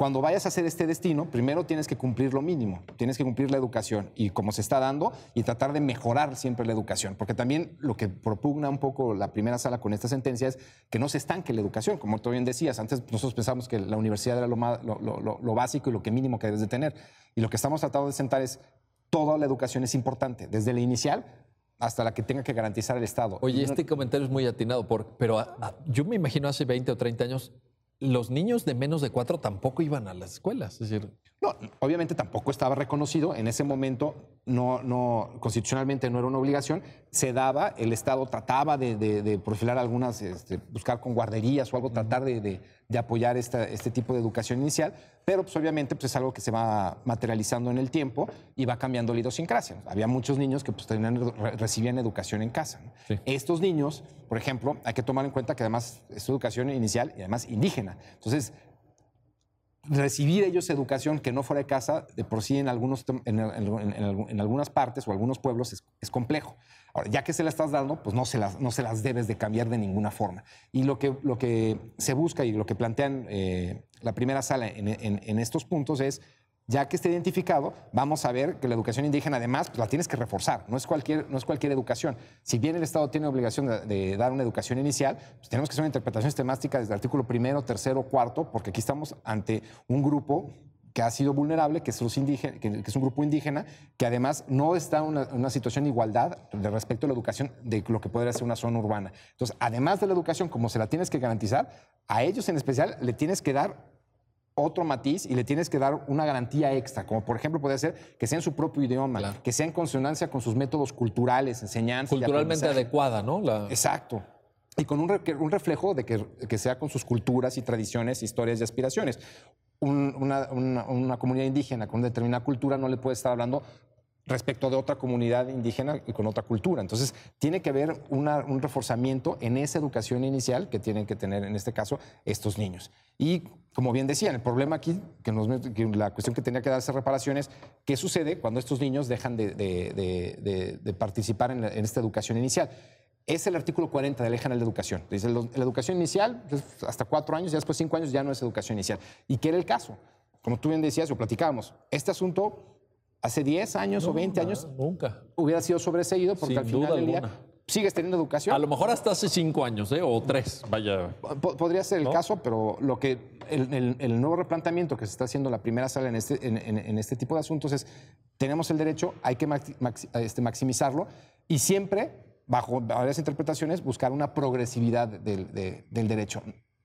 cuando vayas a hacer este destino, primero tienes que cumplir lo mínimo. Tienes que cumplir la educación y como se está dando y tratar de mejorar siempre la educación. Porque también lo que propugna un poco la primera sala con esta sentencia es que no se estanque la educación. Como tú bien decías, antes nosotros pensamos que la universidad era lo, más- lo- lo- lo- básico y lo que mínimo que debes de tener. Y lo que estamos tratando de sentar es toda la educación es importante, desde la inicial hasta la que tenga que garantizar el Estado. Oye, este comentario es muy atinado, por- pero a- a- yo me imagino hace 20 o 30 años, los niños de menos de cuatro tampoco iban a las escuelas. Es decir, No, obviamente tampoco estaba reconocido. En ese momento, no, no, constitucionalmente no era una obligación. Se daba, el Estado trataba de, de- de perfilar algunas, este, buscar con guarderías o algo, tratar de, apoyar esta- este tipo de educación inicial. Pero, pues, obviamente, pues, es algo que se va materializando en el tiempo y va cambiando la idiosincrasia. Había muchos niños que pues, tenían- re- recibían educación en casa. ¿no? Sí. Estos niños, por ejemplo, hay que tomar en cuenta que además es educación inicial y además indígena. Entonces, recibir ellos educación que no fuera de casa, de por sí en, algunos, en, en- en- en algu- en algunas partes o algunos pueblos es, complejo. Ahora, ya que se la estás dando, pues no se, las, no se las debes de cambiar de ninguna forma. Y lo que, lo que se busca y lo que plantean eh, la primera sala en estos puntos es, ya que esté identificado, vamos a ver que la educación indígena además pues, la tienes que reforzar, no es, cualquier, no es cualquier educación. Si bien el Estado tiene obligación de, dar una educación inicial, pues tenemos que hacer una interpretación sistemática desde el artículo primero, tercero, cuarto, porque aquí estamos ante un grupo que ha sido vulnerable, que es, un grupo indígena, que además no está en una, una situación de igualdad de respecto a la educación de lo que podría ser una zona urbana. Entonces, además de la educación, como se la tienes que garantizar, a ellos en especial le tienes que dar otro matiz y le tienes que dar una garantía extra, como por ejemplo puede ser que sea en su propio idioma, Claro. que sea en consonancia con sus métodos culturales, enseñanza. y culturalmente adecuada, ¿no? La- Exacto. Y con un, re- que- un reflejo de que, que sea con sus culturas y tradiciones, historias y aspiraciones. Un- una, una- una comunidad indígena con determinada cultura no le puede estar hablando respecto de otra comunidad indígena y con otra cultura. Entonces, tiene que haber una- un reforzamiento en esa educación inicial que tienen que tener, en este caso, estos niños. Y, como bien decían, el problema aquí, que, nos, que la cuestión que tenía que darse reparaciones, ¿qué sucede cuando estos niños dejan de, de- de- de- participar en, la- en esta educación inicial? Es el artículo 40 de la General de Educación. Dice, lo- la educación inicial, pues, hasta cuatro años, ya después cinco años ya no es educación inicial. ¿Y qué era el caso? Como tú bien decías o platicábamos, este asunto hace 10 años o 20 años Nunca. hubiera sido sobreseído porque Sin al final duda del día alguna. sigues teniendo educación. A lo mejor hasta hace cinco años, ¿eh? O tres, vaya. Po- Podría ser el ¿No? caso, pero lo que el, el- el nuevo replanteamiento que se está haciendo en la primera sala en este, en, en- en este tipo de asuntos es, tenemos el derecho, hay que maxi- maxi- este, maximizarlo y siempre, bajo varias interpretaciones, buscar una progresividad del, de- del derecho.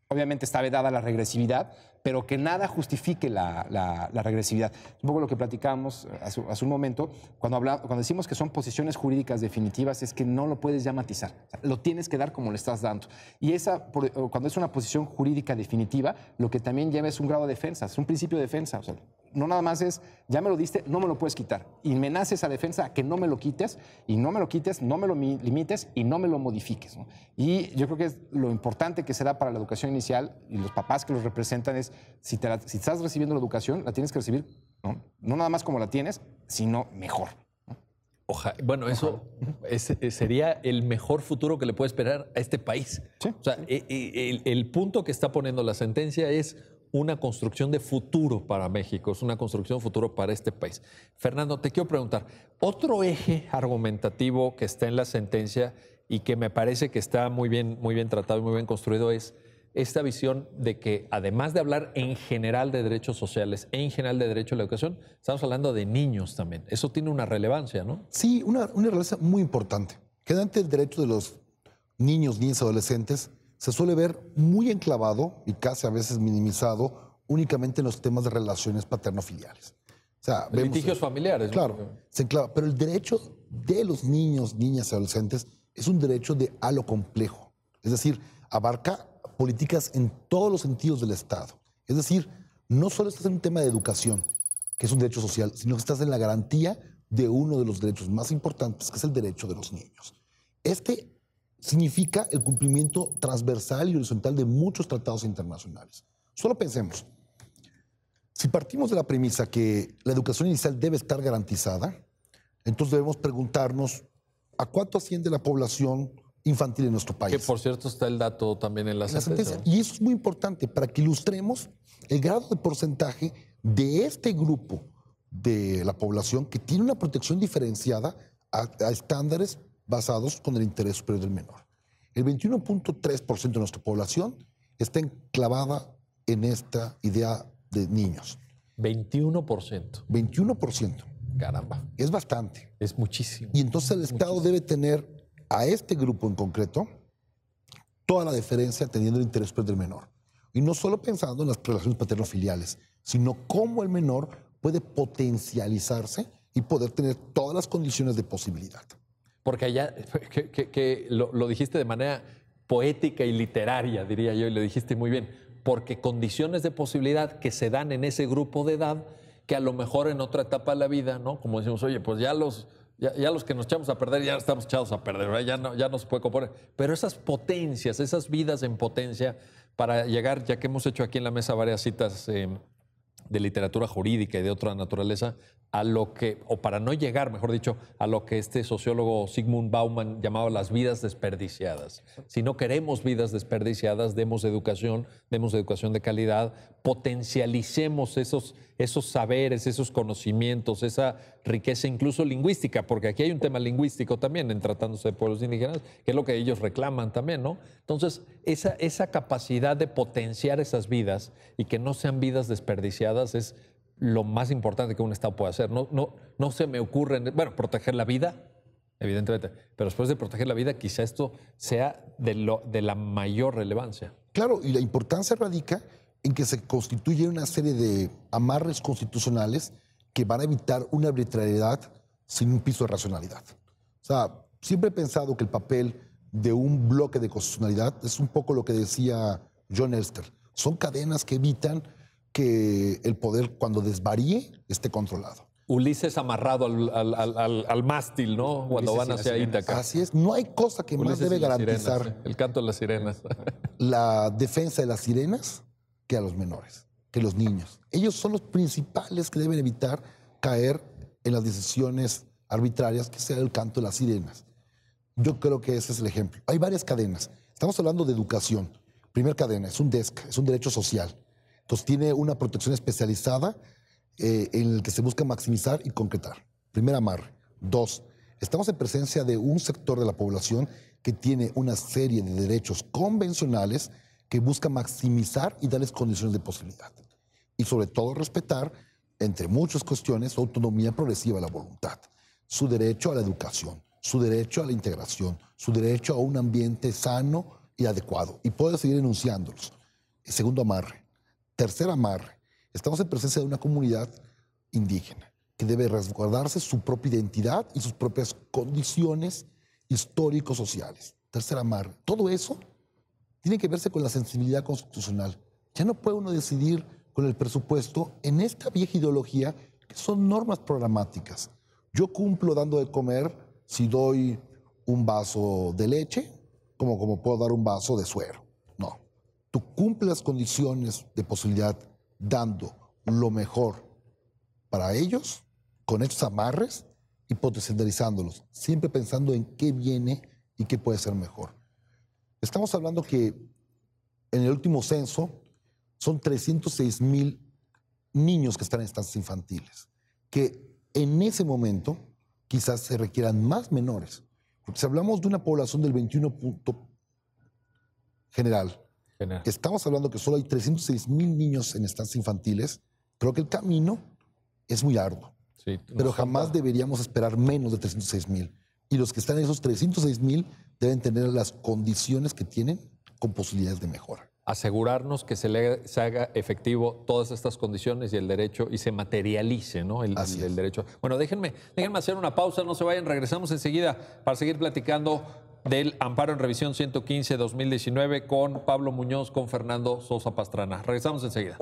Obviamente está vedada la regresividad, pero que nada justifique la, la- la regresividad. Un poco lo que platicábamos hace, hace un momento, cuando, habla- cuando decimos que son posiciones jurídicas definitivas, es que no lo puedes ya matizar. O sea, lo tienes que dar como le estás dando. Y esa, por- o cuando es una posición jurídica definitiva, lo que también lleva es un grado de defensa, es un principio de defensa. O sea, no nada más es, ya me lo diste, no me lo puedes quitar. Y me nace esa defensa a que no me lo quites, y no me lo quites, no me lo mi- limites y no me lo modifiques. ¿no? Y yo creo que es lo importante que se da para la educación inicial y los papás que los representan es, si, te la- si estás recibiendo la educación, la tienes que recibir, ¿no? no nada más como la tienes, sino mejor. Oja- bueno, eso es- eh, sería el mejor futuro que le puede esperar a este país. Sí, o sea, e- e- el, el punto que está poniendo la sentencia es una construcción de futuro para México, es una construcción de futuro para este país. Fernando, te quiero preguntar, otro eje argumentativo que está en la sentencia y que me parece que está muy bien, muy bien tratado y muy bien construido es esta visión de que además de hablar en general de derechos sociales, en general de derecho a la educación, estamos hablando de niños también. Eso tiene una relevancia, ¿no? Sí, una, una relevancia muy importante. Que ante el derecho de los niños, niñas y adolescentes se suele ver muy enclavado y casi a veces minimizado únicamente en los temas de relaciones paterno-filiales. O sea, litigios familiares. Claro, se enclava. Pero el derecho de los niños, niñas y adolescentes es un derecho de a lo complejo. Es decir, abarca políticas en todos los sentidos del Estado. Es decir, no solo estás en un tema de educación, que es un derecho social, sino que estás en la garantía de uno de los derechos más importantes, que es el derecho de los niños. Este significa el cumplimiento transversal y horizontal de muchos tratados internacionales. Solo pensemos, si partimos de la premisa que la educación inicial debe estar garantizada, entonces debemos preguntarnos a cuánto asciende la población infantil en nuestro país. Que por cierto está el dato también en la, sentencia. Y eso es muy importante para que ilustremos el grado de porcentaje de este grupo de la población que tiene una protección diferenciada a, estándares basados con el interés superior del menor. El 21.3% de nuestra población está enclavada en esta idea de niños. 21%. 21%. Caramba. Es bastante. Es muchísimo. Y entonces el Estado debe tener a este grupo en concreto toda la deferencia teniendo el interés del menor. Y no solo pensando en las relaciones paterno-filiales, sino cómo el menor puede potencializarse y poder tener todas las condiciones de posibilidad. Porque allá, que, lo, lo, dijiste de manera poética y literaria, diría yo, y lo dijiste muy bien, porque condiciones de posibilidad que se dan en ese grupo de edad, que a lo mejor en otra etapa de la vida, ¿no? Como decimos, oye, pues ya los ya, los que nos echamos a perder, ya estamos echados a perder, ya no, ya no se puede componer. Pero esas potencias, esas vidas en potencia, para llegar, ya que hemos hecho aquí en la mesa varias citas eh, de literatura jurídica y de otra naturaleza, a lo que, o para no llegar, mejor dicho, a lo que este sociólogo Sigmund Bauman llamaba las vidas desperdiciadas. Si no queremos vidas desperdiciadas, demos educación, demos educación de calidad, potencialicemos esos, esos saberes, esos conocimientos, esa riqueza incluso lingüística, porque aquí hay un tema lingüístico también en tratándose de pueblos indígenas, que es lo que ellos reclaman también, ¿no? Entonces, esa, esa capacidad de potenciar esas vidas y que no sean vidas desperdiciadas es lo más importante que un Estado puede hacer. No, no, no se me ocurre, bueno, proteger la vida, evidentemente, pero después de proteger la vida, quizá esto sea de, lo, de la mayor relevancia. Claro, y la importancia radica en que se constituye una serie de amarres constitucionales que van a evitar una arbitrariedad sin un piso de racionalidad. O sea, siempre he pensado que el papel de un bloque de constitucionalidad es un poco lo que decía John Elster. Son cadenas que evitan que el poder cuando desvaríe esté controlado. Ulises amarrado al, mástil, ¿no? Cuando van hacia Ítaca. Así es. No hay cosa que más debe garantizar. el canto de las sirenas. la defensa de las sirenas que a los menores, que los niños. Ellos son los principales que deben evitar caer en las decisiones arbitrarias que sea el canto de las sirenas. Yo creo que ese es el ejemplo. Hay varias cadenas. Estamos hablando de educación. Primera cadena es un DESC, es un derecho social. Entonces tiene una protección especializada eh, en el que se busca maximizar y concretar. Primer amarre. Dos, estamos en presencia de un sector de la población que tiene una serie de derechos convencionales que busca maximizar y darles condiciones de posibilidad. Y sobre todo respetar, entre muchas cuestiones, su autonomía progresiva la voluntad, su derecho a la educación, su derecho a la integración, su derecho a un ambiente sano y adecuado. Y puedo seguir enunciándolos. segundo amarre, Tercer amarre, estamos en presencia de una comunidad indígena que debe resguardarse su propia identidad y sus propias condiciones histórico-sociales. Tercer amarre, todo eso tiene que verse con la sensibilidad constitucional. Ya no puede uno decidir con el presupuesto en esta vieja ideología que son normas programáticas. Yo cumplo dando de comer si doy un vaso de leche, como, como puedo dar un vaso de suero tú cumples las condiciones de posibilidad dando lo mejor para ellos, con estos amarres y potencializándolos, siempre pensando en qué viene y qué puede ser mejor. Estamos hablando que en el último censo son 306 mil niños que están en estancias infantiles, que en ese momento quizás se requieran más menores. Porque si hablamos de una población del 21 punto general. Estamos hablando que solo hay 306 mil niños en estancias infantiles. Creo que el camino es muy arduo, Sí, pero jamás falta- deberíamos esperar menos de 306 mil. Y los que están en esos 306 mil deben tener las condiciones que tienen con posibilidades de mejora. asegurarnos que se, le, se haga efectivo todas estas condiciones y el derecho y se materialice ¿no? el, el- el derecho. Bueno, déjenme, déjenme hacer una pausa, no se vayan, regresamos enseguida para seguir platicando del amparo en revisión 115-2019 con Pablo Muñoz, con Fernando Sosa Pastrana. Regresamos enseguida.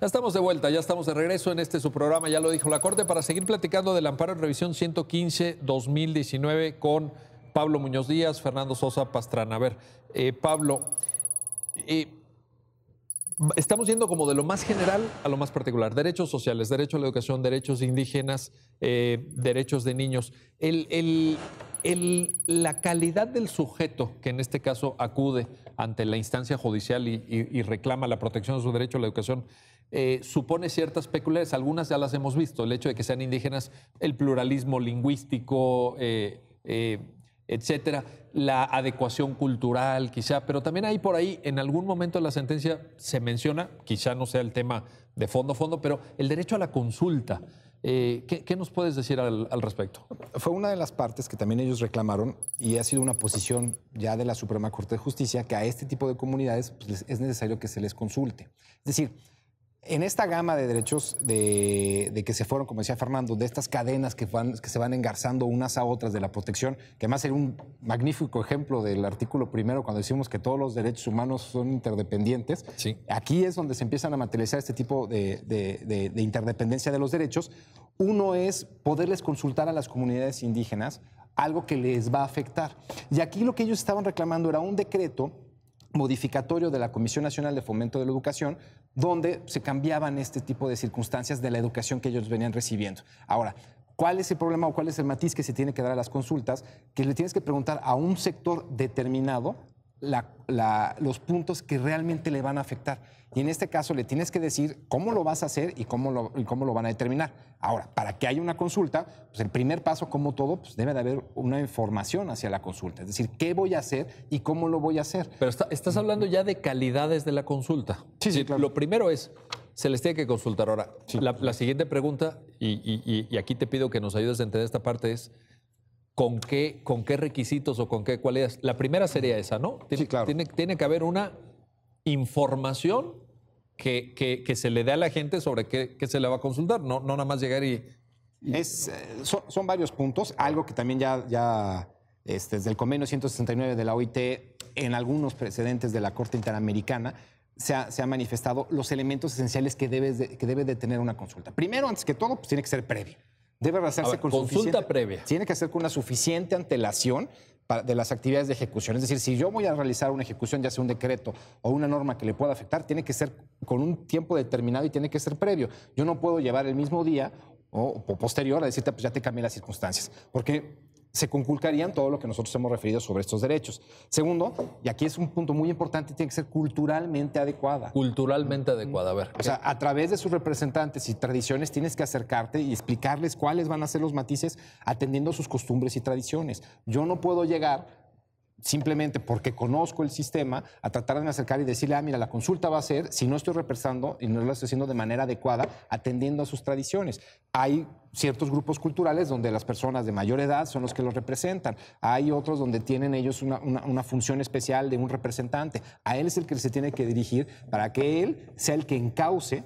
Ya estamos de vuelta, ya estamos de regreso en este su programa, ya lo dijo la Corte, para seguir platicando del amparo en revisión 115-2019 con Pablo Muñoz Díaz, Fernando Sosa Pastrana. A ver, eh, Pablo, eh, estamos yendo como de lo más general a lo más particular. Derechos sociales, derecho a la educación, derechos indígenas, eh, derechos de niños. La calidad del sujeto que en este caso acude ante la instancia judicial y, reclama la protección de su derecho a la educación eh, supone ciertas peculiaridades. Algunas ya las hemos visto. El hecho de que sean indígenas, el pluralismo lingüístico, eh, eh, etcétera, la adecuación cultural, quizá, pero también hay por ahí, en algún momento de la sentencia se menciona, quizá no sea el tema de fondo, fondo, pero el derecho a la consulta. Eh, ¿qué, nos puedes decir al, respecto? Fue una de las partes que también ellos reclamaron y ha sido una posición ya de la Suprema Corte de Justicia que a este tipo de comunidades pues, es necesario que se les consulte. Es decir, en esta gama de derechos de, de que se fueron, como decía Fernando, de estas cadenas que, van, que se van engarzando unas a otras de la protección, que además sería un magnífico ejemplo del artículo primero cuando decimos que todos los derechos humanos son interdependientes. Sí. Aquí es donde se empiezan a materializar este tipo de, de- de- de interdependencia de los derechos. Uno es poderles consultar a las comunidades indígenas algo que les va a afectar. Y aquí lo que ellos estaban reclamando era un decreto modificatorio de la Comisión Nacional de Fomento de la Educación, donde se cambiaban este tipo de circunstancias de la educación que ellos venían recibiendo. Ahora, ¿cuál es el problema o cuál es el matiz que se tiene que dar a las consultas? Que le tienes que preguntar a un sector determinado la- la- los puntos que realmente le van a afectar. Y en este caso le tienes que decir cómo lo vas a hacer y cómo lo, y cómo lo van a determinar. Ahora, para que haya una consulta, pues el primer paso, como todo, pues debe de haber una información hacia la consulta. Es decir, qué voy a hacer y cómo lo voy a hacer. Pero está- estás hablando ya de calidades de la consulta. Sí, sí, claro. Lo primero es, se les tiene que consultar. Ahora, la, la siguiente pregunta, y- y aquí te pido que nos ayudes a entender esta parte, es ¿con qué, con qué requisitos o con qué cualidades? La primera sería esa, ¿no? Tiene, Sí, claro. Tiene, tiene que haber una información que, que- que se le dé a la gente sobre qué, qué se le va a consultar, no, no nada más llegar y... Es, eh, son, son varios puntos, algo que también ya, ya este, desde el convenio 169 de la OIT, en algunos precedentes de la Corte Interamericana, se ha, se ha manifestado los elementos esenciales que, debes de- que debe de tener una consulta. Primero, antes que todo, pues tiene que ser previa. Debe hacerse ver, con consulta previa. Tiene que hacer con una suficiente antelación pa- de las actividades de ejecución. Es decir, si yo voy a realizar una ejecución, ya sea un decreto o una norma que le pueda afectar, tiene que ser con un tiempo determinado y tiene que ser previo. Yo no puedo llevar el mismo día o, o posterior a decirte, pues ya te cambié las circunstancias, porque se conculcarían todo lo que nosotros hemos referido sobre estos derechos. Segundo, y aquí es un punto muy importante, tiene que ser culturalmente adecuada. Culturalmente adecuada. A ver, O sea, a través de sus representantes y tradiciones tienes que acercarte y explicarles cuáles van a ser los matices atendiendo a sus costumbres y tradiciones. Yo no puedo llegar simplemente porque conozco el sistema a tratar de me acercar y decirle, ah, mira, la consulta va a ser si no estoy representando y no lo estoy haciendo de manera adecuada, atendiendo a sus tradiciones. Hay ciertos grupos culturales donde las personas de mayor edad son los que los representan. Hay otros donde tienen ellos una, una- una función especial de un representante. A él es el que se tiene que dirigir para que él sea el que encauce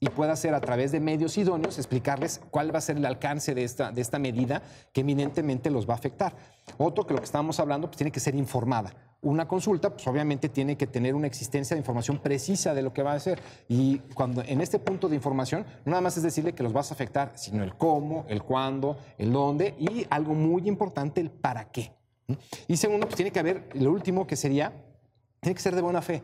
y pueda hacer a través de medios idóneos explicarles cuál va a ser el alcance de esta, de esta medida que eminentemente los va a afectar. Otro que lo que estábamos hablando, pues tiene que ser informada. Una consulta, pues obviamente tiene que tener una existencia de información precisa de lo que va a hacer. Y cuando en este punto de información, nada más es decirle que los vas a afectar, sino el cómo, el cuándo, el dónde y algo muy importante, el para qué. Y segundo, pues tiene que haber, lo último que sería, tiene que ser de buena fe.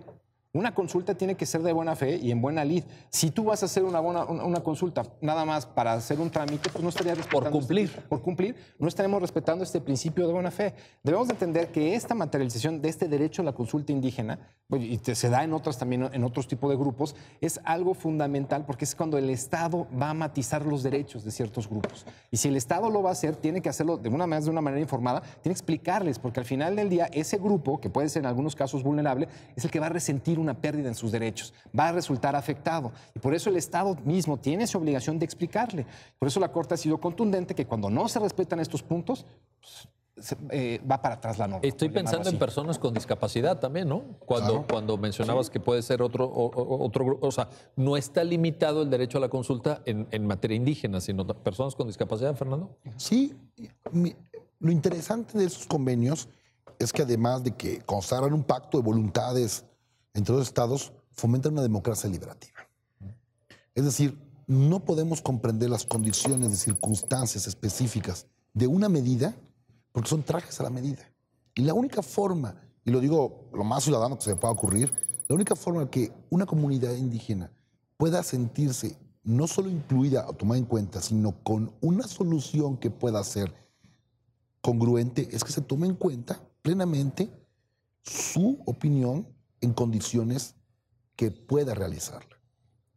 Una consulta tiene que ser de buena fe y en buena lid. Si tú vas a hacer una, buena- una, una consulta nada más para hacer un trámite, pues no estarías respetando este- cumplir. por cumplir, no estaremos respetando este principio de buena fe. Debemos de entender que esta materialización de este derecho a la consulta indígena y se da en otras también, en otros tipos de grupos, es algo fundamental porque es cuando el Estado va a matizar los derechos de ciertos grupos. Y si el Estado lo va a hacer, tiene que hacerlo de una manera, de una manera informada, tiene que explicarles, porque al final del día ese grupo, que puede ser en algunos casos vulnerable, es el que va a resentir una pérdida en sus derechos, va a resultar afectado. Y por eso el Estado mismo tiene esa obligación de explicarle. Por eso la Corte ha sido contundente que cuando no se respetan estos puntos, pues, eh, va para atrás la norma. Estoy pensando en personas con discapacidad también, ¿no? Cuando, cuando mencionabas que puede ser otro, otro grupo, o sea, no está limitado el derecho a la consulta en, materia indígena, sino personas con discapacidad, Fernando. Sí, lo interesante de esos convenios es que además de que consagran un pacto de voluntades entre los estados, fomentan una democracia liberativa. Es decir, no podemos comprender las condiciones de circunstancias específicas de una medida porque son trajes a la medida. Y la única forma, y lo digo lo más ciudadano que se me pueda ocurrir, la única forma que una comunidad indígena pueda sentirse no solo incluida o tomada en cuenta, sino con una solución que pueda ser congruente, es que se tome en cuenta plenamente su opinión en condiciones que pueda realizarla.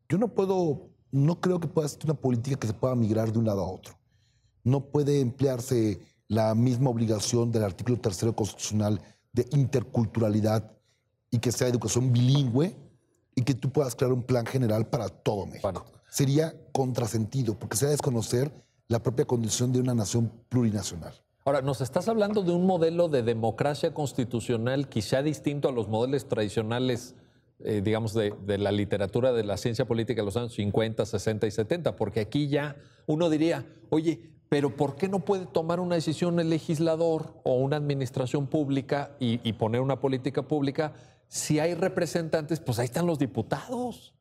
Yo no puedo, no creo que pueda ser una política que se pueda migrar de un lado a otro. No puede emplearse la misma obligación del artículo tercero constitucional de interculturalidad y que sea educación bilingüe y que tú puedas crear un plan general para todo México. Sería contrasentido, porque sería desconocer la propia condición de una nación plurinacional. Ahora, nos estás hablando de un modelo de democracia constitucional quizá distinto a los modelos tradicionales, eh, digamos, de, de, la literatura de la ciencia política de los años 50, 60 y 70, porque aquí ya uno diría, oye, pero ¿por qué no puede tomar una decisión el legislador o una administración pública y, poner una política pública? Si hay representantes, pues ahí están los diputados.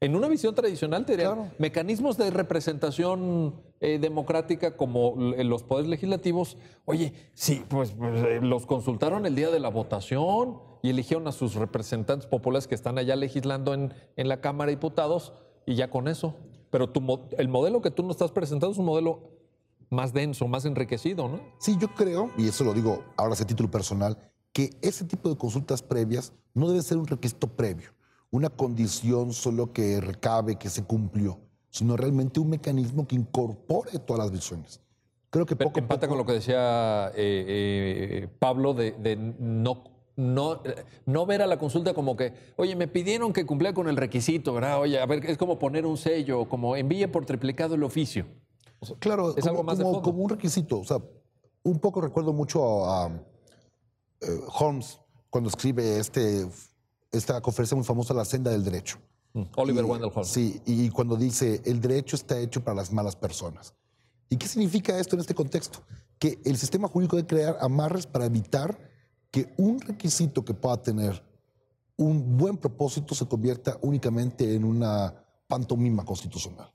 En una visión tradicional, te mecanismos de representación eh, democrática como los poderes legislativos, oye, sí, pues, pues eh, los consultaron el día de la votación y eligieron a sus representantes populares que están allá legislando en, en la Cámara de Diputados y ya con eso. Pero tu, el modelo que tú nos estás presentando es un modelo más denso, más enriquecido, ¿no? Sí, yo creo, y eso lo digo ahora a título personal, que ese tipo de consultas previas no debe ser un requisito previo, una condición solo que recabe, que se cumplió, sino realmente un mecanismo que incorpore todas las visiones. Creo que poco empata con lo que decía eh, eh, Pablo de, no no, no, ver a la consulta como que, oye, me pidieron que cumpliera con el requisito, ¿verdad? Oye, a ver, es como poner un sello, como envíe por triplicado el oficio claro, es como, algo más como, un requisito. O sea, un poco recuerdo mucho a, eh, Holmes cuando escribe este, esta conferencia muy famosa, La senda del derecho. Mm, Oliver Wendell Holmes. Sí, y cuando dice, el derecho está hecho para las malas personas. ¿Y qué significa esto en este contexto? Que el sistema jurídico debe crear amarres para evitar que un requisito que pueda tener un buen propósito se convierta únicamente en una pantomima constitucional.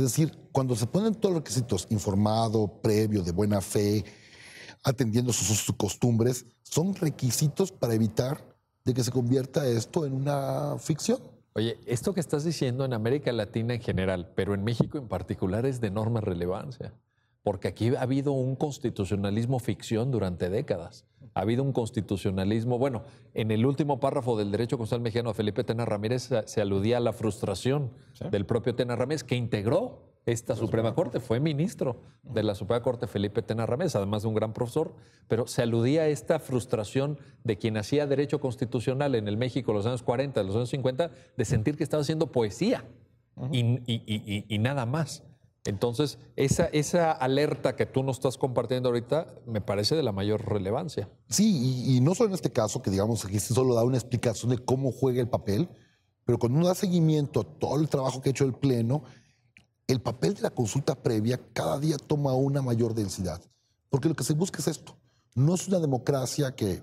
Es decir, cuando se ponen todos los requisitos, informado, previo, de buena fe, atendiendo sus, costumbres, son requisitos para evitar de que se convierta esto en una ficción. Oye, esto que estás diciendo en América Latina en general, pero en México en particular es de enorme relevancia, porque aquí ha habido un constitucionalismo ficción durante décadas ha habido un constitucionalismo. Bueno, en el último párrafo del derecho constitucional mexicano a Felipe Tena Ramírez se aludía a la frustración del propio Tena Ramírez, que integró esta Suprema Corte, fue ministro de la Suprema Corte Felipe Tena Ramírez, además de un gran profesor, pero se aludía a esta frustración de quien hacía derecho constitucional en el México de los años 40, de los años 50, de sentir que estaba haciendo poesía y nada más. Entonces, esa, alerta que tú nos estás compartiendo ahorita me parece de la mayor relevancia. Sí, y, no solo en este caso, que digamos que solo da una explicación de cómo juega el papel, pero cuando uno da seguimiento a todo el trabajo que ha hecho el Pleno, el papel de la consulta previa cada día toma una mayor densidad. Porque lo que se busca es esto. No es una democracia que,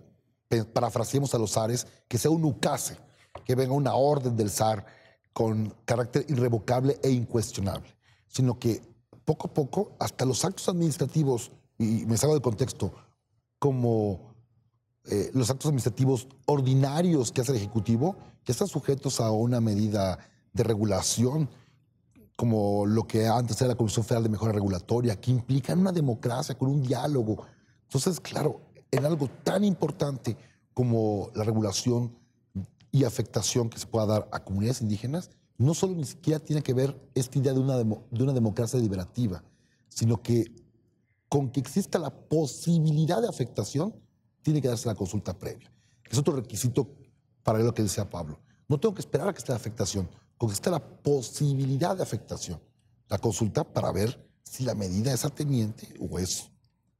parafraseemos a los zares, que sea un ucase, que venga una orden del zar con carácter irrevocable e incuestionable sino que poco a poco, hasta los actos administrativos, y me salgo del contexto, como eh, los actos administrativos ordinarios que hace el Ejecutivo, que están sujetos a una medida de regulación, como lo que antes era la Comisión Federal de Mejora Regulatoria, que implican una democracia con un diálogo. Entonces, claro, en algo tan importante como la regulación y afectación que se pueda dar a comunidades indígenas, no solo ni siquiera tiene que ver esta idea de una, de una democracia deliberativa, sino que con que exista la posibilidad de afectación, tiene que darse la consulta previa. Es otro requisito para lo que decía Pablo. No tengo que esperar a que esté la afectación, con que esté la posibilidad de afectación. La consulta para ver si la medida es ateniente o es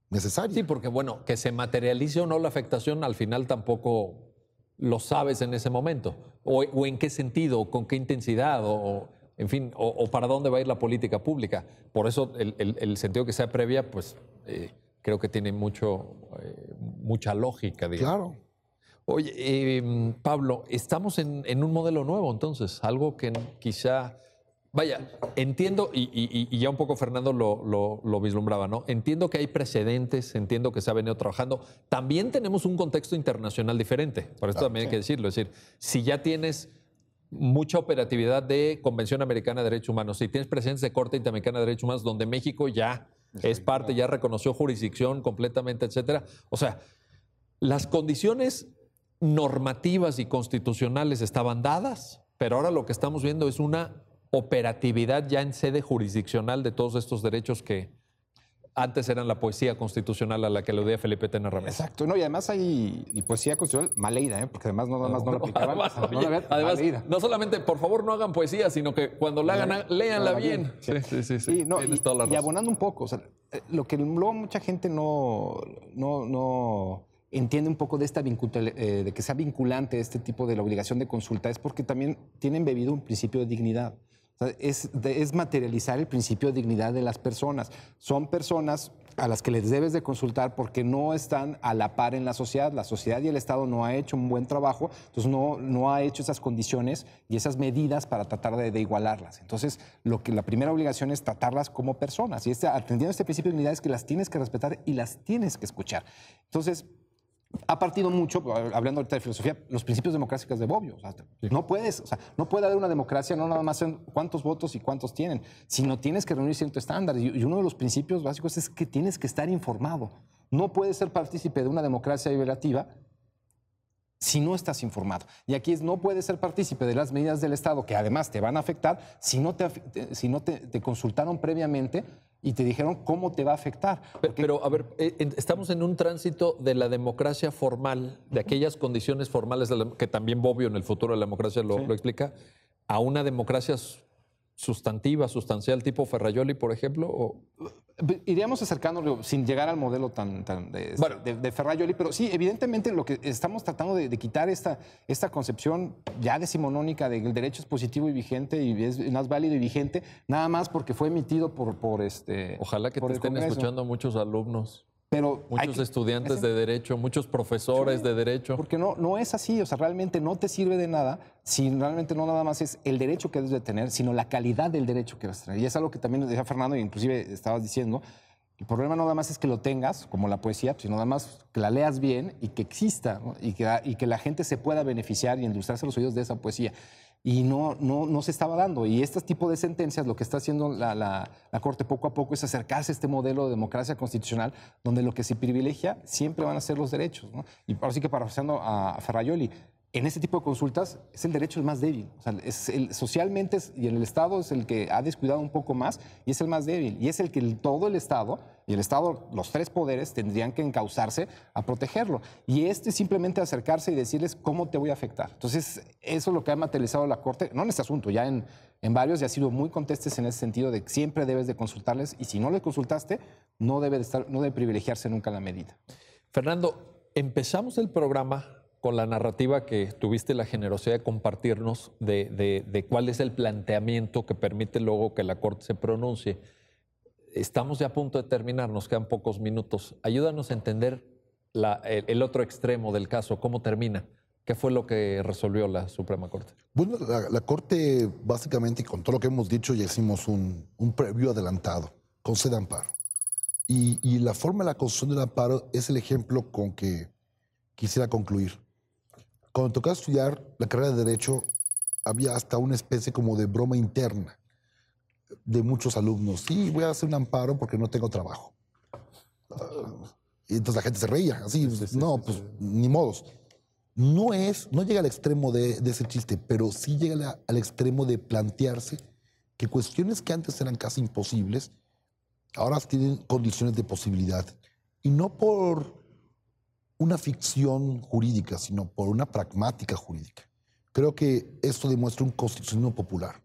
necesaria. Sí, porque bueno, que se materialice o no la afectación, al final tampoco lo sabes en ese momento. O, en qué sentido, o con qué intensidad, o, en fin, o, para dónde va a ir la política pública. Por eso el, sentido que sea previa, pues eh, creo que tiene mucho, eh, mucha lógica. Digamos. Claro. Oye, em, Pablo, estamos en, en, un modelo nuevo entonces, algo que quizá Vaya, entiendo, y, ya un poco Fernando lo, vislumbraba, ¿no? Entiendo que hay precedentes, entiendo que se ha venido trabajando. También tenemos un contexto internacional diferente, por eso también hay que decirlo. Es decir, si ya tienes mucha operatividad de Convención Americana de Derechos Humanos, si tienes presencia de Corte Interamericana de Derechos Humanos, donde México ya es parte, ya reconoció jurisdicción completamente, etcétera. O sea, las condiciones normativas y constitucionales estaban dadas, pero ahora lo que estamos viendo es una operatividad ya en sede jurisdiccional de todos estos derechos que antes eran la poesía constitucional a la que le odia Felipe Tena Exacto, no, y además hay poesía constitucional mal leída, ¿eh? porque además no, nada más no, la aplicaban. Además, no solamente, por favor no hagan poesía, sino que cuando la hagan, léanla bien. Sí, sí, sí. sí. y, abonando un poco, o sea, eh, lo que luego mucha gente no, no, no entiende un poco de esta eh, de que sea vinculante este tipo de la obligación de consulta es porque también tienen bebido un principio de dignidad es, materializar el principio de dignidad de las personas. Son personas a las que les debes de consultar porque no están a la par en la sociedad. La sociedad y el Estado no ha hecho un buen trabajo, entonces no, no ha hecho esas condiciones y esas medidas para tratar de, igualarlas. Entonces, lo que la primera obligación es tratarlas como personas. Y este, atendiendo este principio de dignidad es que las tienes que respetar y las tienes que escuchar. Entonces, ha partido mucho, hablando ahorita de filosofía, los principios democráticos de Bobbio. No puedes, o sea, no puede haber una democracia, no nada más en cuántos votos y cuántos tienen, sino tienes que reunir ciertos estándares. Y uno de los principios básicos es que tienes que estar informado. No puedes ser partícipe de una democracia liberativa si no estás informado. Y aquí es, no puedes ser partícipe de las medidas del Estado que además te van a afectar si no te, si no te consultaron previamente y te dijeron cómo te va a afectar. Pero, a ver, eh, estamos en un tránsito de la democracia formal, de aquellas condiciones formales que también Bobbio en el futuro de la democracia lo, lo explica, a una democracia sustantiva, sustancial, tipo Ferrayoli, por ejemplo? O... Iríamos acercándonos sin llegar al modelo tan, tan de, de, Ferrayoli, pero sí, evidentemente lo que estamos tratando de, quitar esta, esta concepción ya decimonónica de que el derecho es positivo y vigente y es más válido y vigente, nada más porque fue emitido por, por este. Ojalá que te estén escuchando muchos alumnos. Pero muchos estudiantes de derecho, muchos profesores de derecho. Porque no, no es así, o sea, realmente no te sirve de nada si realmente no nada más es el derecho que debes de tener, sino la calidad del derecho que vas a tener. Y es algo que también decía Fernando, y inclusive estabas diciendo, el problema no nada más es que lo tengas, como la poesía, sino nada más que la leas bien y que exista, y, que, y que la gente se pueda beneficiar y endulzarse los oídos de esa poesía y no, no, no se estaba dando. Y este tipo de sentencias, lo que está haciendo la, la, Corte poco a poco es acercarse a este modelo de democracia constitucional, donde lo que se privilegia siempre van a ser los derechos. Y ahora sí que parafraseando a Ferrayoli, en este tipo de consultas es el derecho el más débil. Es el, socialmente y en el Estado es el que ha descuidado un poco más y es el más débil. Y es el que todo el Estado y el Estado, los tres poderes, tendrían que encauzarse a protegerlo. Y este simplemente acercarse y decirles cómo te voy a afectar. Entonces, eso es lo que ha materializado la Corte, no en este asunto, ya en, en varios, y ha sido muy contestes en ese sentido de que siempre debes de consultarles y si no le consultaste, no debe, de estar, no debe privilegiarse nunca la medida. Fernando, empezamos el programa con la narrativa que tuviste la generosidad de compartirnos de, cuál es el planteamiento que permite luego que la Corte se pronuncie. Estamos ya a punto de terminar, nos quedan pocos minutos. Ayúdanos a entender el, otro extremo del caso, cómo termina. ¿Qué fue lo que resolvió la Suprema Corte? Bueno, la, Corte, básicamente, con todo lo que hemos dicho, ya hicimos un, un previo adelantado, concede amparo. Y, y la forma de la concesión del amparo es el ejemplo con que quisiera concluir. Cuando tocaba estudiar la carrera de Derecho, había hasta una especie como de broma interna de muchos alumnos. Sí, voy a hacer un amparo porque no tengo trabajo. y entonces la gente se reía, así, no, pues ni modos. no es, no llega al extremo de, de ese chiste, pero sí llega la- al extremo de plantearse que cuestiones que antes eran casi imposibles, ahora tienen condiciones de posibilidad. Y no por una ficción jurídica, sino por una pragmática jurídica. Creo que esto demuestra un constitucionalismo popular,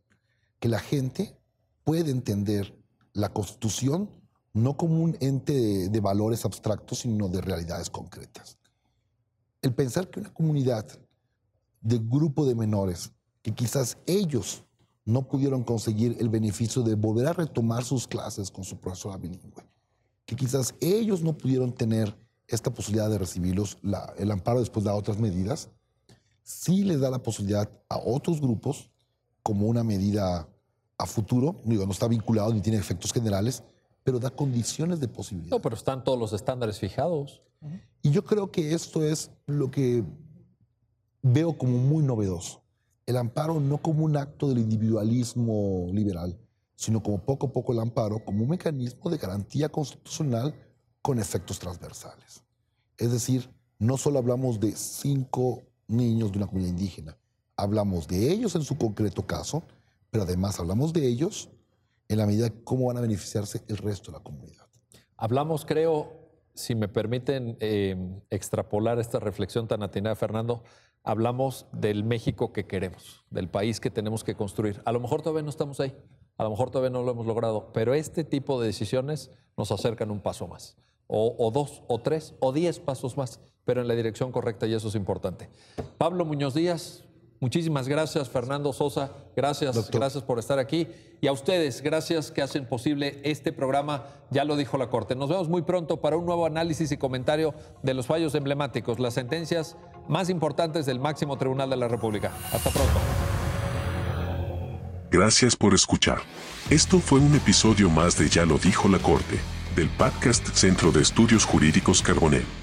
que la gente puede entender la constitución no como un ente de, valores abstractos, sino de realidades concretas. El pensar que una comunidad de grupo de menores, que quizás ellos no pudieron conseguir el beneficio de volver a retomar sus clases con su profesora bilingüe, que quizás ellos no pudieron tener esta posibilidad de recibirlos, la- el amparo después de otras medidas, sí les da la posibilidad a otros grupos como una medida a futuro, digo, no está vinculado ni tiene efectos generales, pero da condiciones de posibilidad. No, pero están todos los estándares fijados. Y yo creo que esto es lo que veo como muy novedoso. El amparo no como un acto del individualismo liberal, sino como poco a poco el amparo como un mecanismo de garantía constitucional con efectos transversales. Es decir, no solo hablamos de cinco niños de una comunidad indígena, hablamos de ellos en su concreto caso, pero además hablamos de ellos en la medida de cómo van a beneficiarse el resto de la comunidad. Hablamos, creo, si me permiten eh, extrapolar esta reflexión tan atinada, Fernando, hablamos del México que queremos, del país que tenemos que construir. A lo mejor todavía no estamos ahí, a lo mejor todavía no lo hemos logrado, pero este tipo de decisiones nos acercan un paso más, o, o dos, o tres, o diez pasos más, pero en la dirección correcta y eso es importante. Pablo Muñoz Díaz, muchísimas gracias. Fernando Sosa, gracias, Doctor. gracias por estar aquí. Y a ustedes, gracias que hacen posible este programa. Ya lo dijo la Corte. Nos vemos muy pronto para un nuevo análisis y comentario de los fallos emblemáticos, las sentencias más importantes del máximo tribunal de la República. Hasta pronto. Gracias por escuchar. Esto fue un episodio más de Ya lo dijo la Corte, del podcast Centro de Estudios Jurídicos Carbonell.